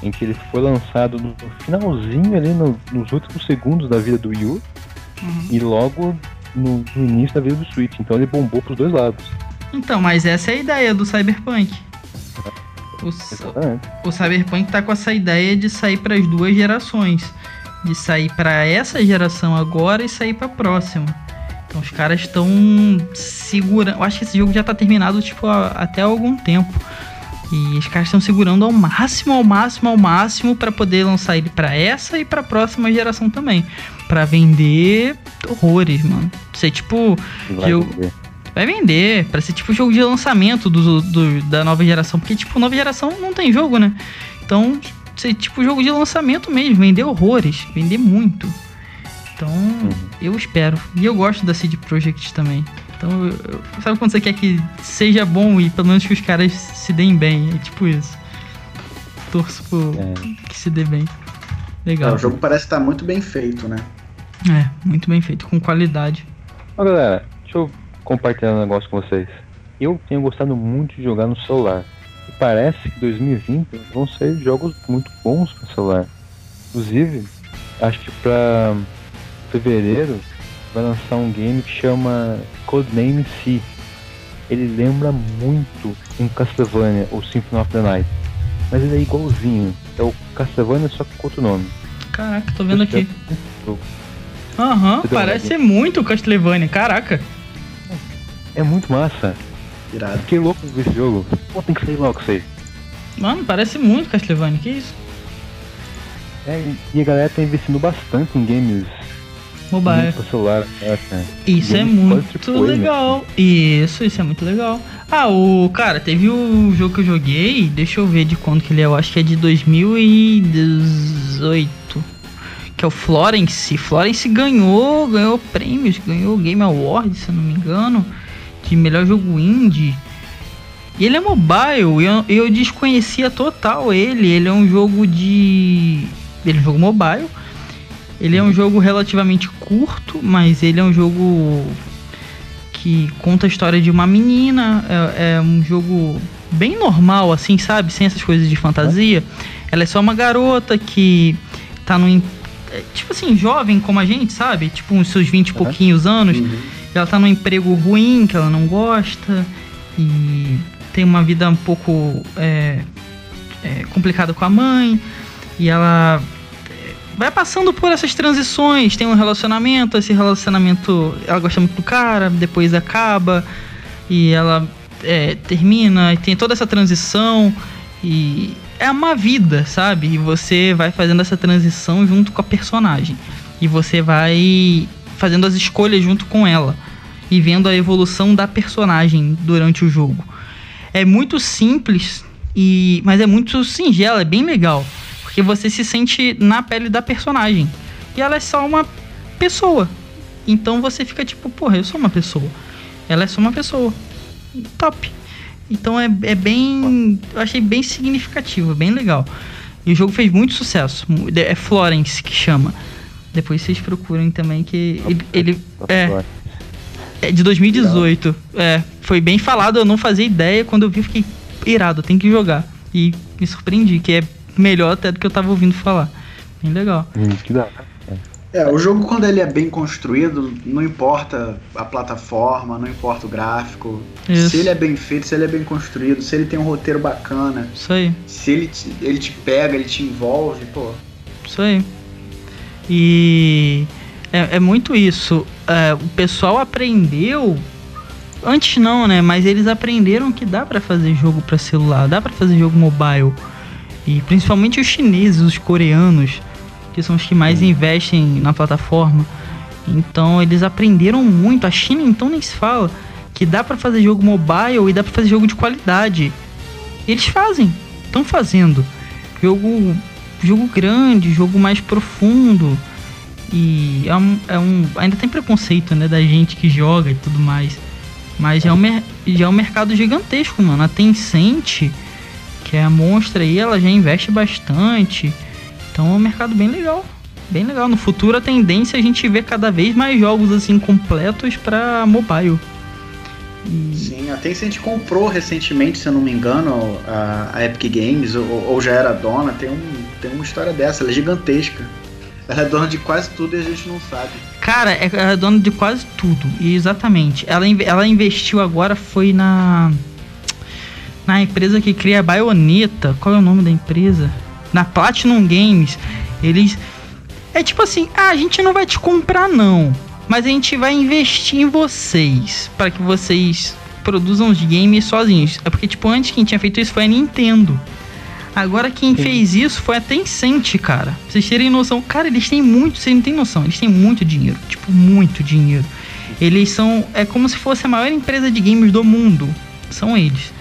em que ele foi lançado no finalzinho ali, no, nos últimos segundos da vida do Wii U, uhum. e logo no, no, início da vida do Switch. Então ele bombou pros dois lados. Então, mas essa é a ideia do Cyberpunk. O, o Cyberpunk tá com essa ideia de sair para as duas gerações. De sair para essa geração agora e sair para a próxima. Então os caras estão segurando. Eu acho que esse jogo já tá terminado tipo até algum tempo. E os caras estão segurando ao máximo, ao máximo, ao máximo para poder lançar ele para essa e para a próxima geração também, para vender horrores, mano. Ser tipo vai jogo vender. Vai vender, para ser tipo jogo de lançamento do, do, da nova geração, porque tipo nova geração não tem jogo, né? Então ser tipo jogo de lançamento mesmo, vender horrores, vender muito. Então, uhum. eu espero. E eu gosto da CD Projekt também. Então, eu, sabe quando você quer que seja bom e pelo menos que os caras se deem bem? É tipo isso. Torço por é. que se dê bem. Legal. É, o jogo parece estar muito bem feito, né? É, muito bem feito, com qualidade. Ó, galera, deixa eu compartilhar um negócio com vocês. Eu tenho gostado muito de jogar no celular. E parece que 2020 vão ser jogos muito bons para celular. Inclusive, acho que para fevereiro vai lançar um game que chama Codename C. Ele lembra muito um Castlevania ou Symphony of the Night. Mas ele é igualzinho. É o Castlevania só com outro nome. Caraca, tô vendo aqui. Aham, uhum, parece muito Castlevania, caraca. É muito massa. Irado. Fiquei louco com esse jogo. Pô, tem que sair logo isso aí. Mano, parece muito Castlevania, que isso? É, e a galera tá investindo bastante em games mobile. celular. É, isso é muito legal. Né? Isso, isso é muito legal. Ah, o cara, teve o jogo que eu joguei, deixa eu ver de quando que ele é, eu acho que é de 2018. Que é o Florence. Florence ganhou, ganhou prêmios, ganhou Game Award, se eu não me engano, de melhor jogo indie. E ele é mobile, eu, eu desconhecia total ele. Ele é um jogo de. Ele é um jogo mobile ele é um jogo relativamente curto, mas ele é um jogo que conta a história de uma menina. É, é um jogo bem normal, assim, sabe? Sem essas coisas de fantasia. Ela é só uma garota que tá no. É, tipo assim, jovem como a gente, sabe? Tipo, uns seus 20 e pouquinhos anos. Uhum. Ela tá num emprego ruim que ela não gosta. E tem uma vida um pouco é, é, complicada com a mãe. E ela vai passando por essas transições. Tem um relacionamento, esse relacionamento ela gosta muito do cara, depois acaba e ela é, termina e tem toda essa transição e é uma vida, sabe? E você vai fazendo essa transição junto com a personagem e você vai fazendo as escolhas junto com ela e vendo a evolução da personagem durante o jogo. É muito simples e mas é muito singelo, é bem legal. Porque você se sente na pele da personagem. E ela é só uma pessoa. Então você fica tipo, porra, eu sou uma pessoa. Ela é só uma pessoa. Top. Então é, é bem. Eu achei bem significativo, bem legal. E o jogo fez muito sucesso. É Florence que chama. Depois vocês procurem também que ele, ele é, é de 2018. É, foi bem falado, eu não fazia ideia. Quando eu vi, eu fiquei irado, tem que jogar. E me surpreendi, que é melhor até do que eu tava ouvindo falar. Bem legal. Hum, que dá. É, o jogo quando ele é bem construído, não importa a plataforma, não importa o gráfico. Isso. Se ele é bem feito, se ele é bem construído, se ele tem um roteiro bacana. Isso aí. Se ele te, ele te pega, ele te envolve, pô. Isso aí. E é, é muito isso. É, o pessoal aprendeu. Antes não, né? Mas eles aprenderam que dá para fazer jogo para celular, dá para fazer jogo mobile. E principalmente os chineses, os coreanos, que são os que mais investem na plataforma. Então eles aprenderam muito. A China então nem se fala que dá para fazer jogo mobile e dá para fazer jogo de qualidade. Eles fazem, estão fazendo jogo, jogo grande, jogo mais profundo. E é um, é um, ainda tem preconceito, né, da gente que joga e tudo mais. Mas já é um, já é um mercado gigantesco, mano. A Tencent que é a Monstra aí, ela já investe bastante. Então é um mercado bem legal. Bem legal. No futuro a tendência é a gente ver cada vez mais jogos assim completos para mobile. Sim, a Tencent comprou recentemente, se eu não me engano, a, a Epic Games, ou, ou, já era dona, tem, um, tem uma história dessa, ela é gigantesca. É dona de quase tudo e a gente não sabe. Cara, é, dona de quase tudo, exatamente. Ela, ela investiu agora, foi na na empresa que cria a Bayonetta. Qual é o nome da empresa? Na Platinum Games. Eles. É tipo assim: ah, a gente não vai te comprar, não. Mas a gente vai investir em vocês. para que vocês produzam os games sozinhos. É porque, tipo, antes quem tinha feito isso foi a Nintendo. Agora quem Sim. fez isso foi a Tencent, cara. Pra vocês terem noção. Cara, eles têm muito. Vocês não têm noção. Eles têm muito dinheiro. Tipo, muito dinheiro. Eles são. É como se fosse a maior empresa de games do mundo. São eles.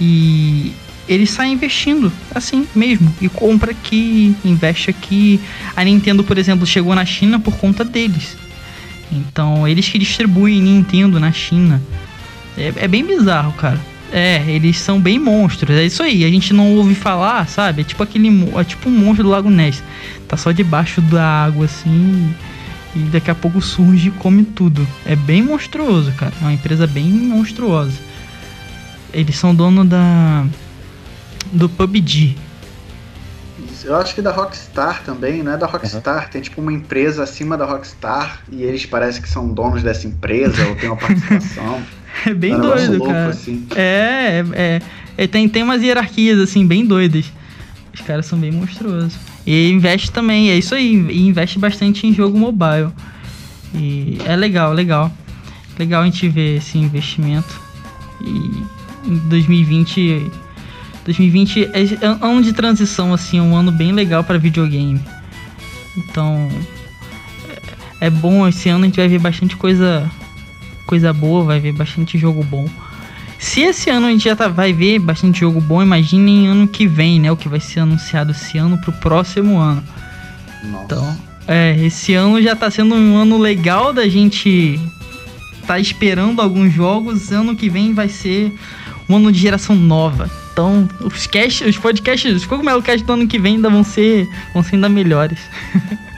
E eles saem investindo assim mesmo. E compra aqui, investe aqui. A Nintendo, por exemplo, chegou na China por conta deles. Então, eles que distribuem Nintendo na China. É, é bem bizarro, cara. É, eles são bem monstros. É isso aí. A gente não ouve falar, sabe? É tipo aquele. É tipo um monstro do Lago Ness. Tá só debaixo da água, assim. E daqui a pouco surge e come tudo. É bem monstruoso, cara. É uma empresa bem monstruosa eles são dono da do PUBG. Eu acho que da Rockstar também, não é da Rockstar, uhum. tem tipo uma empresa acima da Rockstar e eles parecem que são donos dessa empresa ou tem uma participação. é bem é um doido, louco, cara. Assim. É, é, é, tem, tem umas hierarquias assim bem doidas. Os caras são bem monstruosos. E investe também, é isso aí, e investe bastante em jogo mobile. E é legal, legal. Legal a gente ver esse investimento. E em 2020 2020 é, é um ano de transição, assim, um ano bem legal para videogame. Então, é, é bom esse ano a gente vai ver bastante coisa coisa boa, vai ver bastante jogo bom. Se esse ano a gente já tá, vai ver bastante jogo bom, imaginem ano que vem, né? O que vai ser anunciado esse ano pro próximo ano. Nossa. Então, é, esse ano já tá sendo um ano legal da gente tá esperando alguns jogos. Ano que vem vai ser um ano de geração nova. Então, os, cast, os podcasts, os Cogumelo Cast do ano que vem ainda vão ser, vão ser ainda melhores.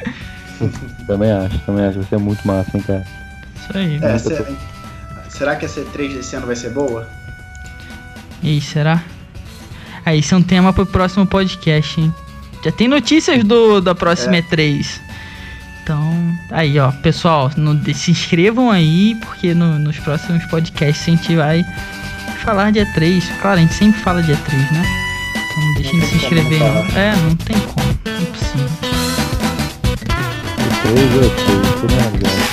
também acho, também acho. Vai ser muito massa, hein, cara. Isso aí. É, será, será que a C3 desse ano vai ser boa? E será? Aí, isso é um tema pro próximo podcast, hein? Já tem notícias do, da próxima é. E3. Então, aí, ó, pessoal, no, se inscrevam aí, porque no, nos próximos podcasts a gente vai falar de E3. Claro, a gente sempre fala de E3, né? Então não deixem de se inscrever. Não. É, não tem como. Não é possível. E3 é E3, tudo é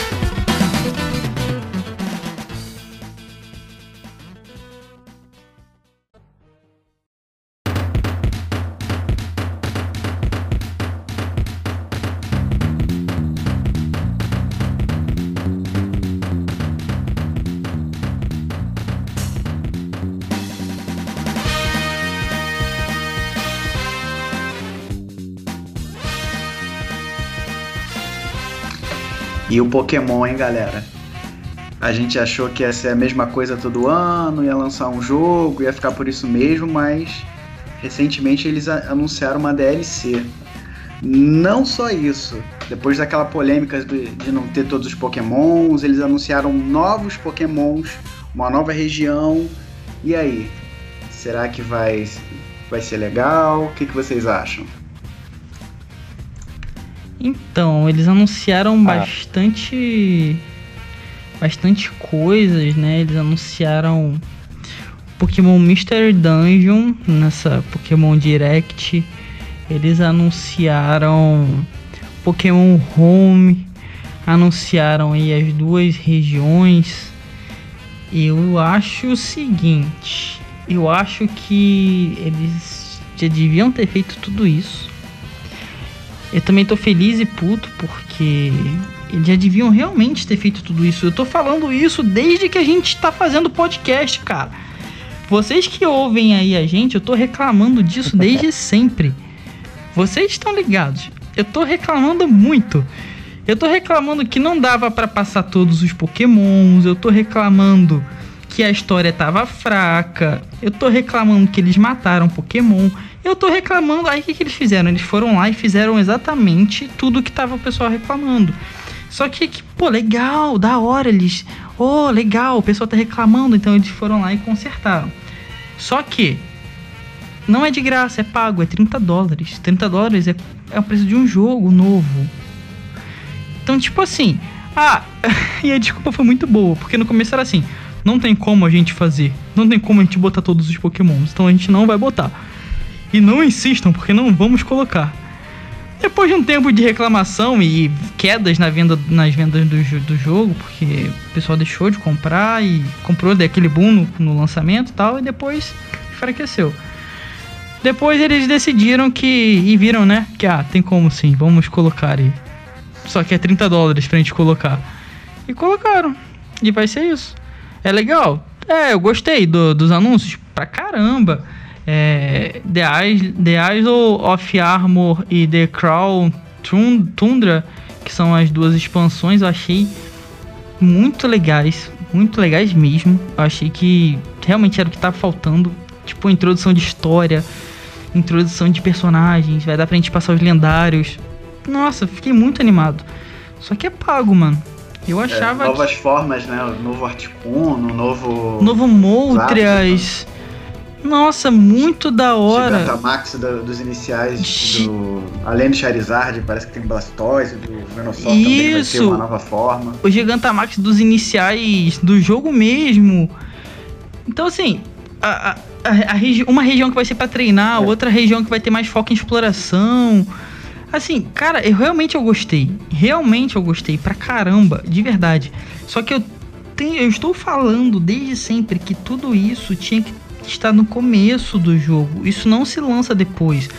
E o Pokémon, hein, galera? A gente achou que ia ser a mesma coisa todo ano, ia lançar um jogo, ia ficar por isso mesmo, mas recentemente eles anunciaram uma DLC. Não só isso, depois daquela polêmica de, não ter todos os Pokémons, eles anunciaram novos Pokémons, uma nova região. E aí? Será que vai, vai ser legal? O que, que vocês acham? Então, eles anunciaram ah. bastante. Bastante coisas, né? Eles anunciaram Pokémon Mystery Dungeon nessa Pokémon Direct. Eles anunciaram Pokémon Home. Anunciaram aí as duas regiões. Eu acho o seguinte. Eu acho que eles já deviam ter feito tudo isso eu também tô feliz e puto porque eles já deviam realmente ter feito tudo isso. Eu tô falando isso desde que a gente tá fazendo podcast, cara. Vocês que ouvem aí a gente, eu tô reclamando disso desde sempre. Vocês estão ligados? Eu tô reclamando muito. Eu tô reclamando que não dava para passar todos os pokémons. Eu tô reclamando que a história tava fraca. Eu tô reclamando que eles mataram Pokémon. Eu tô reclamando, aí o que, que eles fizeram? Eles foram lá e fizeram exatamente tudo que tava o pessoal reclamando. Só que, que pô, legal, da hora, eles. Oh, legal, o pessoal tá reclamando, então eles foram lá e consertaram. Só que não é de graça, é pago, é 30 dólares. 30 dólares é, é o preço de um jogo novo. Então, tipo assim, ah, e a desculpa foi muito boa, porque no começo era assim: não tem como a gente fazer, não tem como a gente botar todos os pokémons, então a gente não vai botar. E não insistam, porque não vamos colocar. Depois de um tempo de reclamação e quedas na venda, nas vendas do, do jogo, porque o pessoal deixou de comprar e comprou daquele boom no, no lançamento e tal, e depois enfraqueceu. Depois eles decidiram que. E viram, né? Que ah, tem como sim, vamos colocar aí. Só que é 30 dólares pra gente colocar. E colocaram. E vai ser isso. É legal? É, eu gostei do, dos anúncios pra caramba é, The, Isle, The Isle of Armor e The Crown Tundra, que são as duas expansões, eu achei muito legais, muito legais mesmo. Eu achei que realmente era o que estava faltando, tipo introdução de história, introdução de personagens, vai dar pra gente passar os lendários. Nossa, fiquei muito animado. Só que é pago, mano. Eu é, achava. É, novas que... formas, né? O novo Articuno, o novo. Novo Moltres. Nossa, muito da hora. Gigantamax do, dos iniciais do. Além do Charizard, parece que tem Blastoise, do Venusaur Isso. também vai ter uma nova forma. O Gigantamax dos iniciais do jogo mesmo. Então, assim, a, a, a regi uma região que vai ser para treinar, é. outra região que vai ter mais foco em exploração. Assim, cara, eu realmente eu gostei. Realmente eu gostei pra caramba, de verdade. Só que eu tenho, eu estou falando desde sempre que tudo isso tinha que estar no começo do jogo. Isso não se lança depois,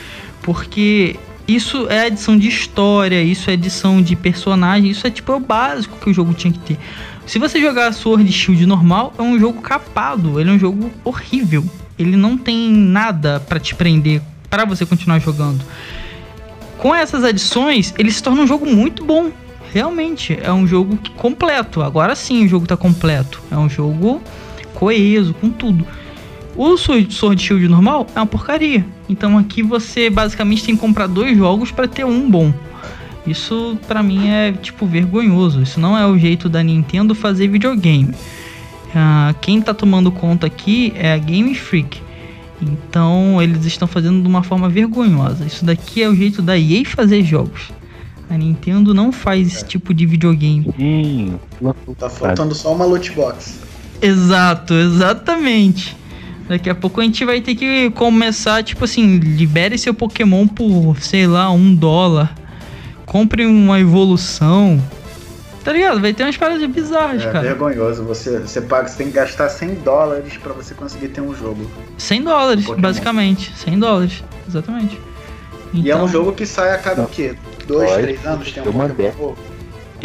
porque isso é adição de história, isso é adição de personagem, isso é tipo é o básico que o jogo tinha que ter. Se você jogar Sword Shield normal, é um jogo capado, ele é um jogo horrível. Ele não tem nada para te prender para você continuar jogando. Com essas adições, ele se torna um jogo muito bom. Realmente, é um jogo completo. Agora sim o jogo tá completo. É um jogo coeso, com tudo. O Sword Shield normal é uma porcaria. Então aqui você basicamente tem que comprar dois jogos para ter um bom. Isso para mim é tipo vergonhoso. Isso não é o jeito da Nintendo fazer videogame. Uh, quem tá tomando conta aqui é a Game Freak. Então eles estão fazendo de uma forma vergonhosa. Isso daqui é o jeito da EA fazer jogos. A Nintendo não faz esse tipo de videogame. Sim. Tá faltando só uma loot box. Exato, exatamente. Daqui a pouco a gente vai ter que começar, tipo assim, libere seu Pokémon por, sei lá, um dólar. Compre uma evolução. Tá ligado? Vai ter umas paradas bizarras, é, cara. É vergonhoso. Você, você paga, você tem que gastar 100 dólares para você conseguir ter um jogo. 100 dólares, basicamente. 100 dólares, exatamente. Então... E é um então- jogo que sai a cada o quê? Dois, Pode, três anos? Tem um Pokémon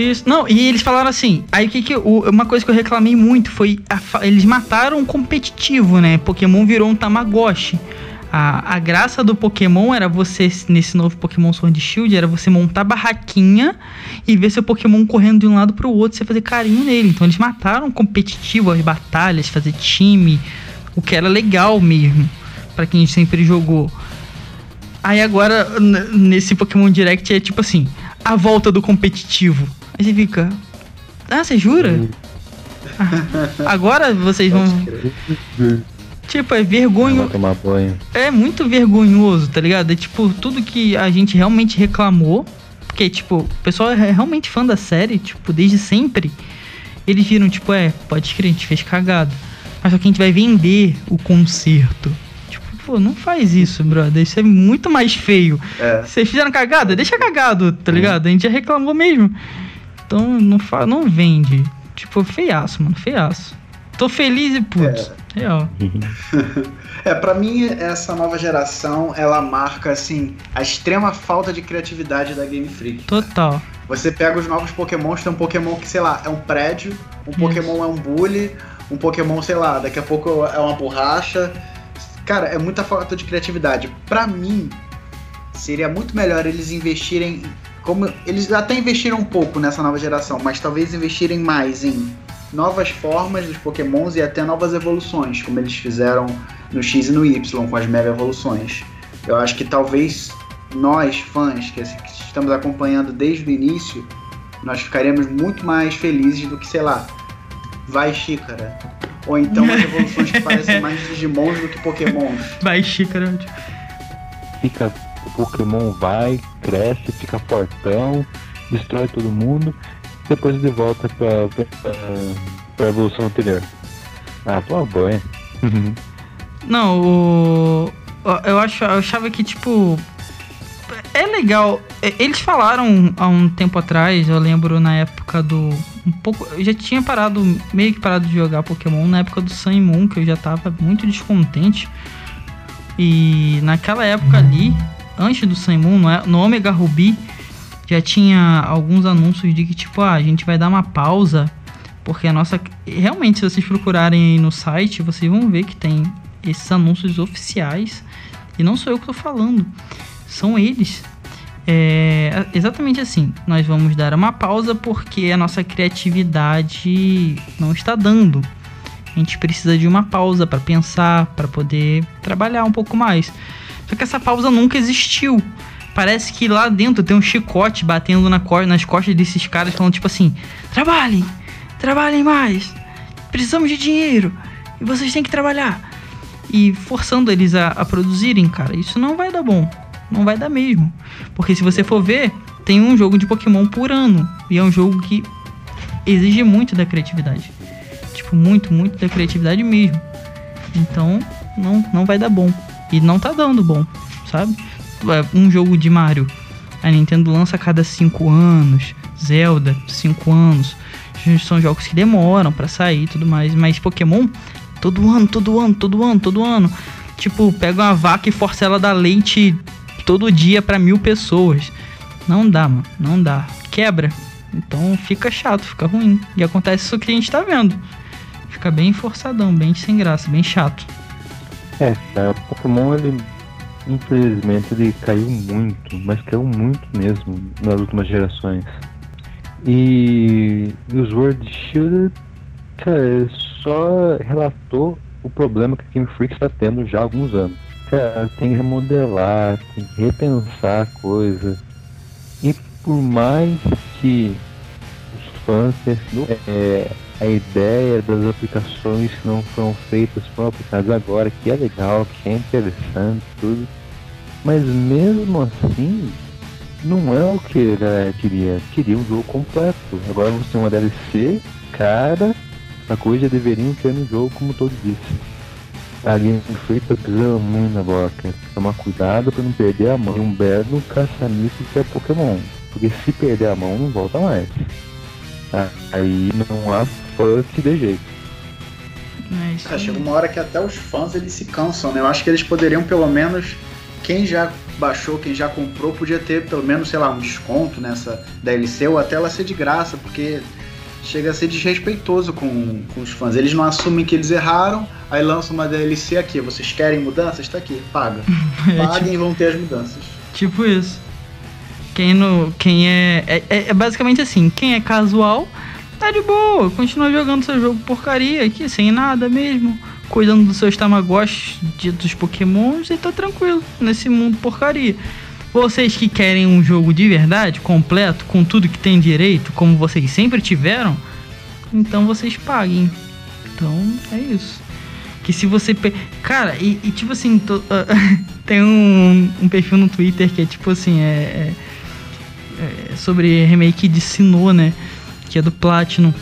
isso, não, e eles falaram assim, aí que que uma coisa que eu reclamei muito foi a, eles mataram o competitivo, né? Pokémon virou um Tamagotchi. A, a graça do Pokémon era você, nesse novo Pokémon Sword Shield, era você montar barraquinha e ver seu Pokémon correndo de um lado pro outro, você fazer carinho nele. Então eles mataram o competitivo, as batalhas, fazer time, o que era legal mesmo, para quem sempre jogou. Aí agora, nesse Pokémon Direct, é tipo assim, a volta do competitivo. Aí você fica. Ah, você jura? Ah, agora vocês vão. Tipo, é vergonhoso. tomar banho. É muito vergonhoso, tá ligado? É tipo, tudo que a gente realmente reclamou. Porque, tipo, o pessoal é realmente fã da série, tipo, desde sempre. Eles viram, tipo, é, pode crer, a gente fez cagada. Mas só que a gente vai vender o conserto. Tipo, pô, não faz isso, brother. Isso é muito mais feio. É. Vocês fizeram cagada? Deixa cagado, tá ligado? A gente já reclamou mesmo. Então não, fa não vende. Tipo, feiaço, mano, feiaço. Tô feliz e putz. É. Real. é, pra mim, essa nova geração, ela marca, assim, a extrema falta de criatividade da Game Freak. Total. Você pega os novos Pokémons, tem um Pokémon que, sei lá, é um prédio, um Isso. Pokémon é um bully, um Pokémon, sei lá, daqui a pouco é uma borracha. Cara, é muita falta de criatividade. Pra mim, seria muito melhor eles investirem como eles até investiram um pouco nessa nova geração, mas talvez investirem mais em novas formas dos Pokémons e até novas evoluções, como eles fizeram no X e no Y com as Mega Evoluções. Eu acho que talvez nós, fãs, que estamos acompanhando desde o início, nós ficaríamos muito mais felizes do que, sei lá, vai xícara. Ou então as evoluções que parecem mais Digimons do que Pokémons. Vai xícara. Fica o Pokémon vai, cresce, fica fortão, destrói todo mundo, depois ele volta pra, pra, pra evolução anterior. Ah, pô, boa, Não, o. Eu, acho, eu achava que, tipo. É legal. É, eles falaram há um tempo atrás, eu lembro na época do. Um pouco. Eu já tinha parado, meio que parado de jogar Pokémon na época do Sun Moon, que eu já tava muito descontente. E naquela época ali, antes do Sun Moon, no, no Omega Ruby, já tinha alguns anúncios de que, tipo, ah, a gente vai dar uma pausa, porque a nossa. Realmente, se vocês procurarem no site, vocês vão ver que tem esses anúncios oficiais. E não sou eu que tô falando, são eles. É exatamente assim. Nós vamos dar uma pausa porque a nossa criatividade não está dando. A gente precisa de uma pausa para pensar, para poder trabalhar um pouco mais. Só que essa pausa nunca existiu. Parece que lá dentro tem um chicote batendo na co nas costas desses caras, falando tipo assim: trabalhem, trabalhem mais, precisamos de dinheiro e vocês têm que trabalhar. e forçando eles a, a produzirem, cara. Isso não vai dar bom. Não vai dar mesmo. Porque se você for ver, tem um jogo de Pokémon por ano. E é um jogo que exige muito da criatividade. Tipo, muito, muito da criatividade mesmo. Então, não, não vai dar bom. E não tá dando bom, sabe? É, um jogo de Mario. A Nintendo lança a cada 5 anos. Zelda, 5 anos. São jogos que demoram para sair e tudo mais. Mas Pokémon, todo ano, todo ano, todo ano, todo ano. Tipo, pega uma vaca e força ela dar leite todo dia para mil pessoas. Não dá, mano. Não dá. Quebra. Então fica chato, fica ruim. E acontece isso que a gente tá vendo. Fica bem forçadão, bem sem graça, bem chato. É, cara, Pokémon ele infelizmente ele caiu muito, mas caiu muito mesmo nas últimas gerações. E, e os World Shield, cara, só relatou o problema que a Game Freak está tendo já há alguns anos. Cara, tem que remodelar, tem que repensar a coisa. E por mais que os fãs é, a ideia das aplicações que não foram feitas foram aplicadas agora, que é legal, que é interessante, tudo. Mas mesmo assim, não é o que a galera queria. Queria um jogo completo. Agora você tem uma DLC, cara, a coisa deveriam ter no jogo, como todos disse. A Game Freak tá muito na boca. Tomar cuidado para não perder a mão. Um belo caça-nisso que é Pokémon. Porque se perder a mão, não volta mais. Aí não há fã que dê jeito. É, chega uma hora que até os fãs eles se cansam, né? Eu acho que eles poderiam pelo menos quem já baixou, quem já comprou, podia ter pelo menos, sei lá, um desconto nessa DLC ou até ela ser de graça, porque chega a ser desrespeitoso com, com os fãs. Eles não assumem que eles erraram, aí lançam uma DLC aqui. Vocês querem mudanças? Está aqui, paga. É, Paguem tipo, e vão ter as mudanças. Tipo isso. Quem, no, quem é, é, é, basicamente assim, quem é casual tá de boa, continua jogando seu jogo porcaria aqui, sem nada mesmo, cuidando dos seus tamagotchis dos pokémons e tá tranquilo nesse mundo porcaria. Vocês que querem um jogo de verdade, completo, com tudo que tem direito, como vocês sempre tiveram, então vocês paguem. Então é isso. Que se você. Pe... Cara, e, e, tipo assim, to... tem um, um, perfil no Twitter que é tipo assim, é, é, é sobre remake de Sinnoh, né? Que é do Platinum.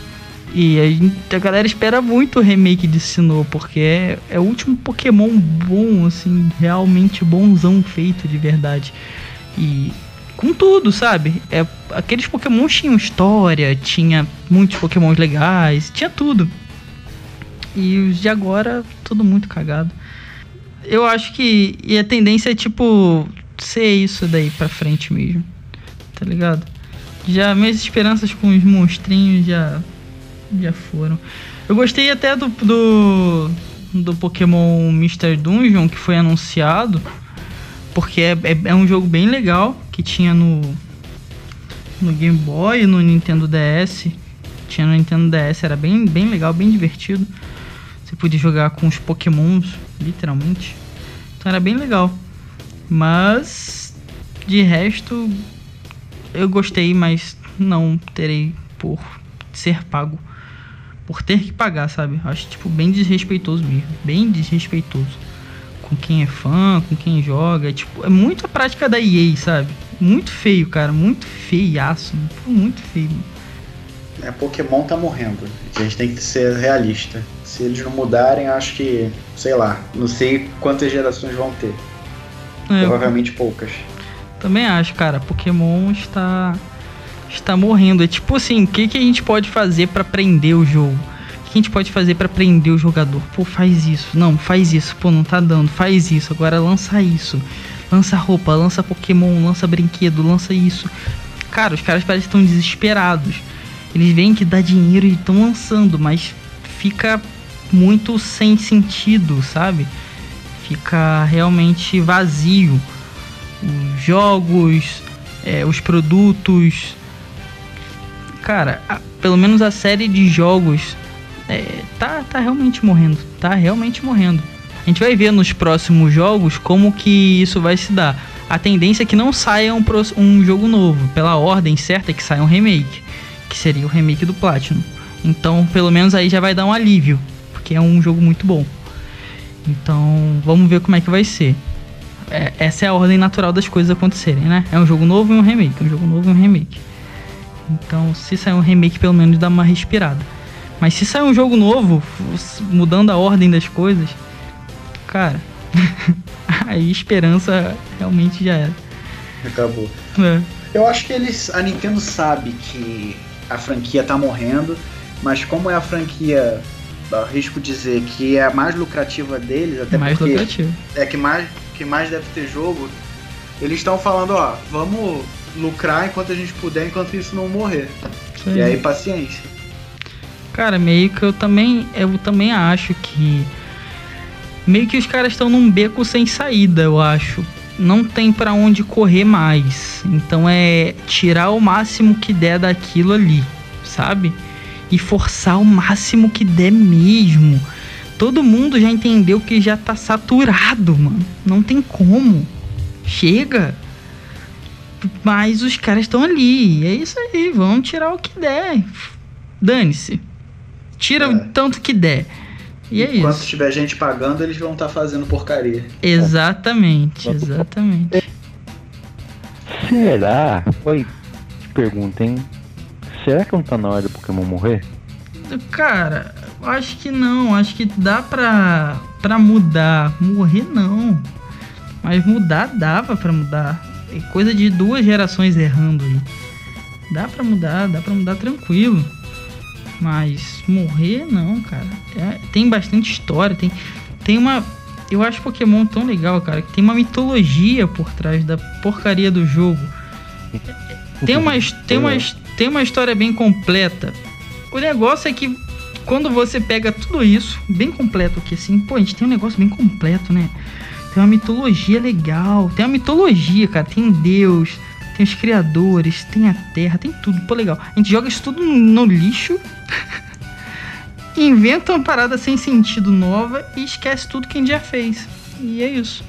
E a, gente, a galera espera muito o remake de Sinnoh, porque é, é o último Pokémon bom, assim, realmente bonzão feito de verdade. E com tudo, sabe? É, aqueles Pokémon tinham história, tinha muitos Pokémons legais, tinha tudo. E os de agora, tudo muito cagado. Eu acho que. E a tendência é tipo. Ser isso daí pra frente mesmo. Tá ligado? Já minhas esperanças com os monstrinhos já já foram. Eu gostei até do, do, do Pokémon Mr. Dungeon que foi anunciado, porque é, é, é, um jogo bem legal que tinha no, no Game Boy, no Nintendo DS. Tinha no Nintendo DS, era bem, bem legal, bem divertido. Você podia jogar com os Pokémons, literalmente. Então era bem legal. Mas de resto eu gostei, mas não terei por ser pago por ter que pagar, sabe? Acho, tipo, bem desrespeitoso mesmo. Bem desrespeitoso. Com quem é fã, com quem joga. Tipo, é muito a prática da EA, sabe? Muito feio, cara. Muito feiaço. Muito feio. É, Pokémon tá morrendo. A gente tem que ser realista. Se eles não mudarem, acho que, sei lá, não sei quantas gerações vão ter. É, Provavelmente poucas. Também acho, cara. Pokémon está está morrendo. É tipo assim, o que, que a gente pode fazer para prender o jogo? O que a gente pode fazer para prender o jogador? Pô, faz isso. Não, faz isso. Pô, não tá dando. Faz isso. Agora lança isso. Lança roupa, lança Pokémon, lança brinquedo, lança isso. Cara, os caras parecem tão desesperados. Eles veem que dá dinheiro e estão lançando, mas fica muito sem sentido, sabe? Fica realmente vazio. Os jogos, é, os produtos, cara, a, pelo menos a série de jogos é, tá, tá realmente morrendo. Tá realmente morrendo. A gente vai ver nos próximos jogos como que isso vai se dar. A tendência é que não saia um, um jogo novo, pela ordem certa, que saia um remake, que seria o remake do Platinum. Então, pelo menos aí já vai dar um alívio, porque é um jogo muito bom. Então, vamos ver como é que vai ser. É, essa é a ordem natural das coisas acontecerem, né? É um jogo novo e um remake, um jogo novo e um remake. Então, se sair um remake, pelo menos dá uma respirada. Mas se sair um jogo novo, mudando a ordem das coisas, cara, aí esperança realmente já era. Acabou. É. Eu acho que eles. A Nintendo sabe que a franquia tá morrendo, mas como é a franquia, arrisco dizer que é a mais lucrativa deles, até mais porque lucrativa. é que mais que mais deve ter jogo, eles estão falando, ó, vamos lucrar enquanto a gente puder, enquanto isso não morrer. Sim. E aí paciência. Cara, meio que eu também eu também acho que meio que os caras estão num beco sem saída, eu acho. Não tem para onde correr mais. Então é tirar o máximo que der daquilo ali, sabe? E forçar o máximo que der mesmo. Todo mundo já entendeu que já tá saturado, mano. Não tem como. Chega. Mas os caras estão ali. É isso aí. Vamos tirar o que der. Dane-se. Tira é. o tanto que der. E é Enquanto isso. tiver gente pagando, eles vão estar tá fazendo porcaria. Exatamente, exatamente. Será? Oi, pergunta, hein? Será que não tá na hora do Pokémon morrer? Cara, acho que não. Acho que dá pra, pra mudar. Morrer não. Mas mudar dava pra mudar. É coisa de duas gerações errando aí. Dá pra mudar, dá pra mudar tranquilo. Mas morrer, não, cara. É, tem bastante história, tem, tem uma. Eu acho Pokémon tão legal, cara, que tem uma mitologia por trás da porcaria do jogo. Tem uma, tem uma, tem uma história bem completa. O negócio é que quando você pega tudo isso, bem completo aqui, assim, pô, a gente tem um negócio bem completo, né? Tem uma mitologia legal, tem uma mitologia, cara, tem Deus, tem os criadores, tem a terra, tem tudo. Pô, legal. A gente joga isso tudo no lixo, inventa uma parada sem sentido nova e esquece tudo que a gente já fez. E é isso.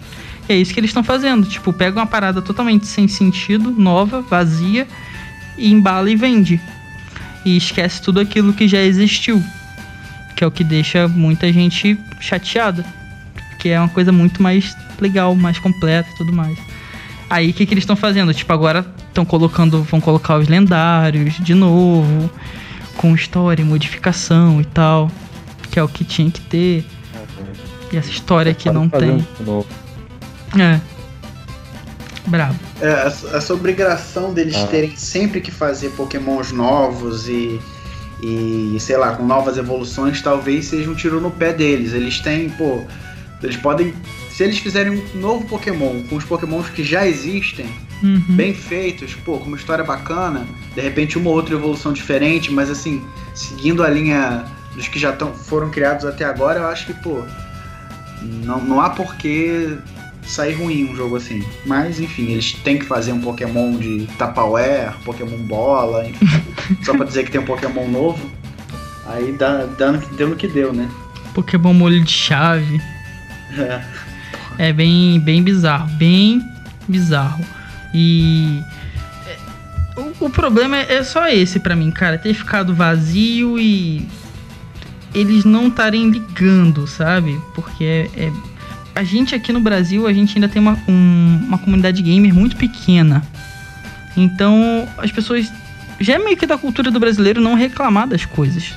E é isso que eles estão fazendo. Tipo, pega uma parada totalmente sem sentido, nova, vazia, e embala e vende. E esquece tudo aquilo que já existiu. Que é o que deixa muita gente chateada. Que é uma coisa muito mais legal, mais completa e tudo mais. Aí o que, que eles estão fazendo? Tipo, agora estão colocando. Vão colocar os lendários de novo. Com história, modificação e tal. Que é o que tinha que ter. E essa história aqui não tem. É. Brabo. É, essa obrigação deles ah. terem sempre que fazer pokémons novos e, e, sei lá, com novas evoluções, talvez seja um tiro no pé deles. Eles têm, pô, eles podem se eles fizerem um novo Pokémon com os Pokémons que já existem, uhum. bem feitos, pô, com uma história bacana, de repente uma outra evolução diferente, mas assim, seguindo a linha dos que já tão, foram criados até agora, eu acho que, pô, não, não há porquê sair ruim um jogo assim. Mas, enfim, eles têm que fazer um Pokémon de Tapaware, Pokémon Bola, enfim, só pra dizer que tem um Pokémon novo. Aí dá, dá, deu no que deu, né? Pokémon molho de chave. É. É bem, bem bizarro, bem bizarro. E é, o, o problema é, é só esse para mim, cara, ter ficado vazio e eles não estarem ligando, sabe? Porque é, é, a gente aqui no Brasil, a gente ainda tem uma, um, uma comunidade gamer muito pequena. Então, as pessoas já é meio que da cultura do brasileiro não reclamar das coisas.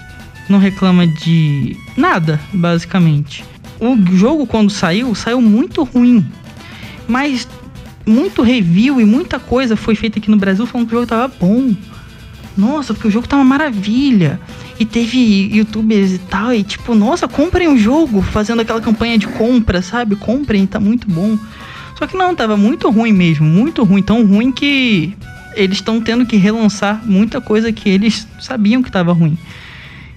Não reclama de nada, basicamente o jogo quando saiu, saiu muito ruim. Mas muito review e muita coisa foi feita aqui no Brasil falando que o jogo tava bom. Nossa, porque o jogo tá uma maravilha. E teve youtubers e tal, e tipo, nossa, comprem o jogo, fazendo aquela campanha de compra, sabe? Comprem, tá muito bom. Só que não, tava muito ruim mesmo, muito ruim, tão ruim que eles estão tendo que relançar muita coisa que eles sabiam que tava ruim.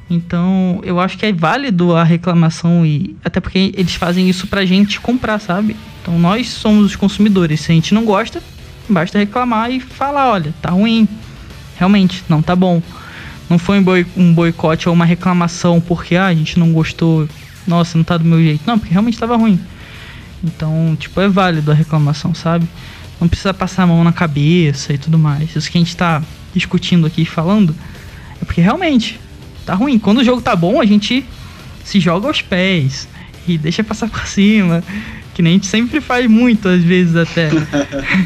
Então, eu acho que é válido a reclamação e até porque eles fazem isso pra gente comprar, sabe? Então, nós somos os consumidores. Se a gente não gosta, basta reclamar e falar, olha, tá ruim. Realmente, não tá bom. Não foi um boicote ou uma reclamação porque ah, a gente não gostou. Nossa, não tá do meu jeito. Não, porque realmente tava ruim. Então, tipo, é válido a reclamação, sabe? Não precisa passar a mão na cabeça e tudo mais. Isso que a gente tá discutindo aqui falando é porque realmente tá ruim. Quando o jogo tá bom, a gente se joga aos pés e deixa passar por cima. Que nem a gente sempre faz muito, às vezes até.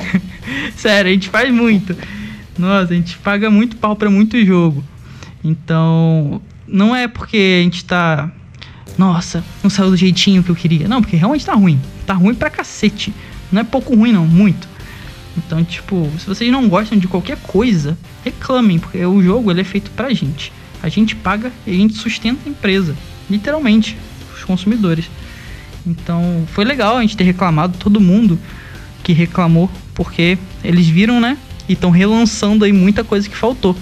Sério, a gente faz muito. Nossa, a gente paga muito pau pra muito jogo. Então, não é porque a gente tá. Nossa, não saiu do jeitinho que eu queria. Não, porque realmente tá ruim. Tá ruim pra cacete. Não é pouco ruim, não, muito. Então, tipo, se vocês não gostam de qualquer coisa, reclamem, porque o jogo ele é feito pra gente. A gente paga e a gente sustenta a empresa. Literalmente, os consumidores. Então, foi legal a gente ter reclamado, todo mundo que reclamou, porque eles viram, né? E estão relançando aí muita coisa que faltou.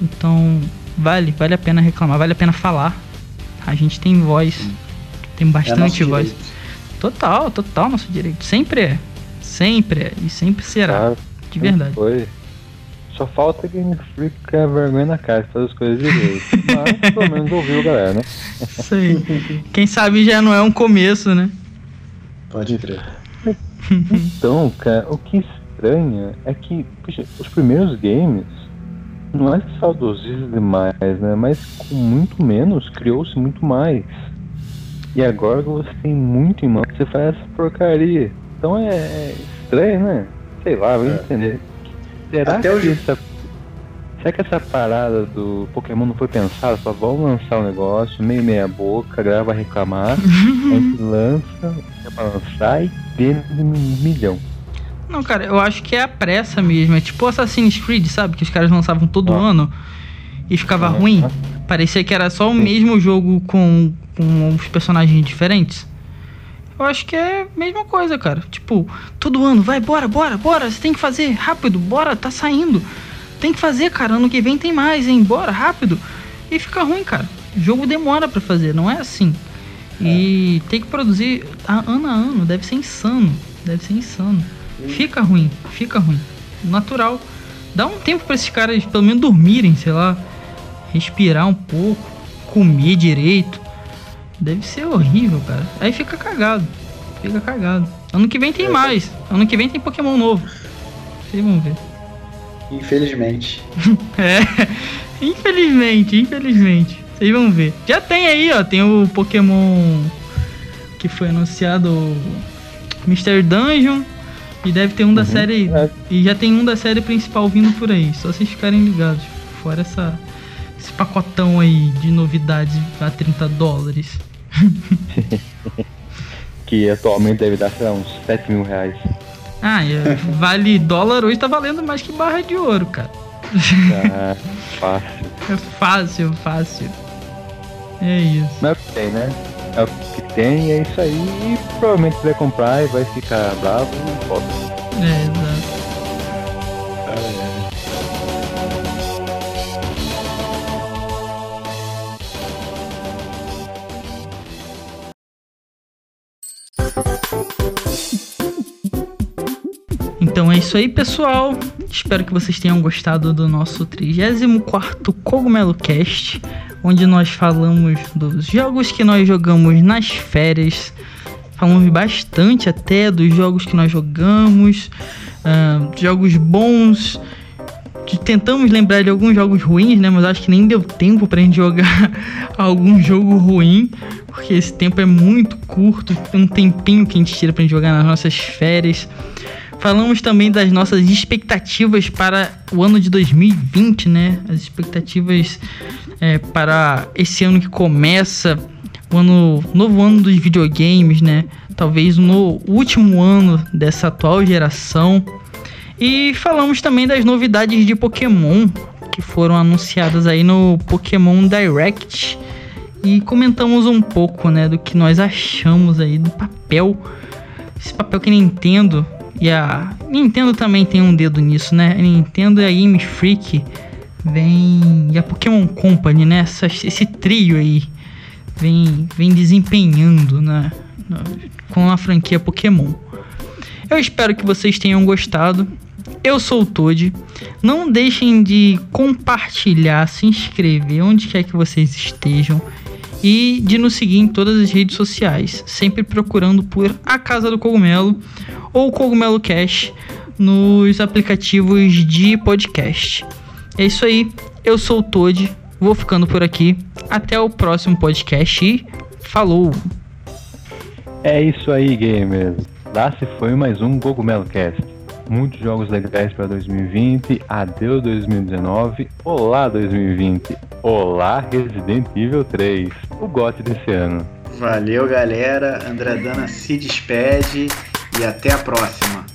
Então, vale, vale a pena reclamar, vale a pena falar. A gente tem voz, tem bastante é voz. Direito. Total, total nosso direito. Sempre é. Sempre é. E sempre será. Claro, de verdade. Foi. Só falta Game Freak que é vergonha na cara de fazer as coisas direito. Mas pelo menos ouviu galera, né? Isso aí. Quem sabe já não é um começo, né? Pode crer. Então, cara, o que estranha é que puxa, os primeiros games não é saudosismo demais, né? Mas com muito menos criou-se muito mais. E agora que você tem muito em mão, você faz essa porcaria. Então é, é estranho, né? Sei lá, vou é. entender. Será Até que hoje... essa, será que essa parada do Pokémon não foi pensada? Só vamos lançar o um negócio, meio meia boca, grava reclamar, a gente lança, é pra lançar e tem um milhão. Não, cara, eu acho que é a pressa mesmo. É tipo Assassin's Creed, sabe? Que os caras lançavam todo ah. ano e ficava ruim. Parecia que era só o mesmo jogo com, com os personagens diferentes. Eu acho que é a mesma coisa, cara. Tipo, todo ano, vai, bora, bora, bora, você tem que fazer, rápido, bora, tá saindo. Tem que fazer, cara, ano que vem tem mais, hein, bora, rápido. E fica ruim, cara. O jogo demora para fazer, não é assim. É. E tem que produzir ano a ano, deve ser insano. Deve ser insano. Fica ruim, fica ruim. Natural. Dá um tempo para esses caras pelo menos dormirem, sei lá. Respirar um pouco, comer direito. Deve ser horrível, cara. Aí fica cagado. Fica cagado. Ano que vem tem é. mais. Ano que vem tem Pokémon novo. Vocês vão ver. Infelizmente. é. Infelizmente, infelizmente. Vocês vão ver. Já tem aí, ó. Tem o Pokémon que foi anunciado. Mystery Dungeon. E deve ter um da uhum, série. É. E já tem um da série principal vindo por aí. Só vocês ficarem ligados. Fora essa, esse pacotão aí de novidades a 30 dólares. que atualmente deve dar, sei lá, uns 7 mil reais. Ah, vale dólar hoje tá valendo mais que barra de ouro, cara. Ah, fácil. É fácil, fácil. É isso. Mas é o que tem, né? É o que tem, é isso aí. E provavelmente vai comprar e vai ficar bravo e volta. É, isso aí, pessoal. Espero que vocês tenham gostado do nosso 34 Cogumelo Cast, onde nós falamos dos jogos que nós jogamos nas férias. Falamos bastante até dos jogos que nós jogamos, uh, jogos bons. Tentamos lembrar de alguns jogos ruins, né? Mas acho que nem deu tempo pra gente jogar algum jogo ruim, porque esse tempo é muito curto. Tem um tempinho que a gente tira pra gente jogar nas nossas férias. Falamos também das nossas expectativas para o ano de 2020, né? As expectativas é, para esse ano que começa, o ano, novo ano dos videogames, né? Talvez no último ano dessa atual geração. E falamos também das novidades de Pokémon que foram anunciadas aí no Pokémon Direct e comentamos um pouco, né, do que nós achamos aí do papel, esse papel que Nintendo e a Nintendo também tem um dedo nisso, né? A Nintendo e a Game Freak vem e a Pokémon Company, né? Essa, esse trio aí vem, vem desempenhando né? com a franquia Pokémon. Eu espero que vocês tenham gostado. Eu sou o Toad. Não deixem de compartilhar, se inscrever onde quer que vocês estejam e de nos seguir em todas as redes sociais, sempre procurando por A Casa do Cogumelo ou Cogumelo Cash nos aplicativos de podcast. É isso aí, eu sou o Toad, vou ficando por aqui. Até o próximo podcast e falou! É isso aí, gamers. Lá se foi mais um Cogumelo Cast. Muitos jogos legais para 2020. Adeus 2019. Olá 2020. Olá Resident Evil 3. O GOT desse ano. Valeu, galera. André Dana se despede e até a próxima.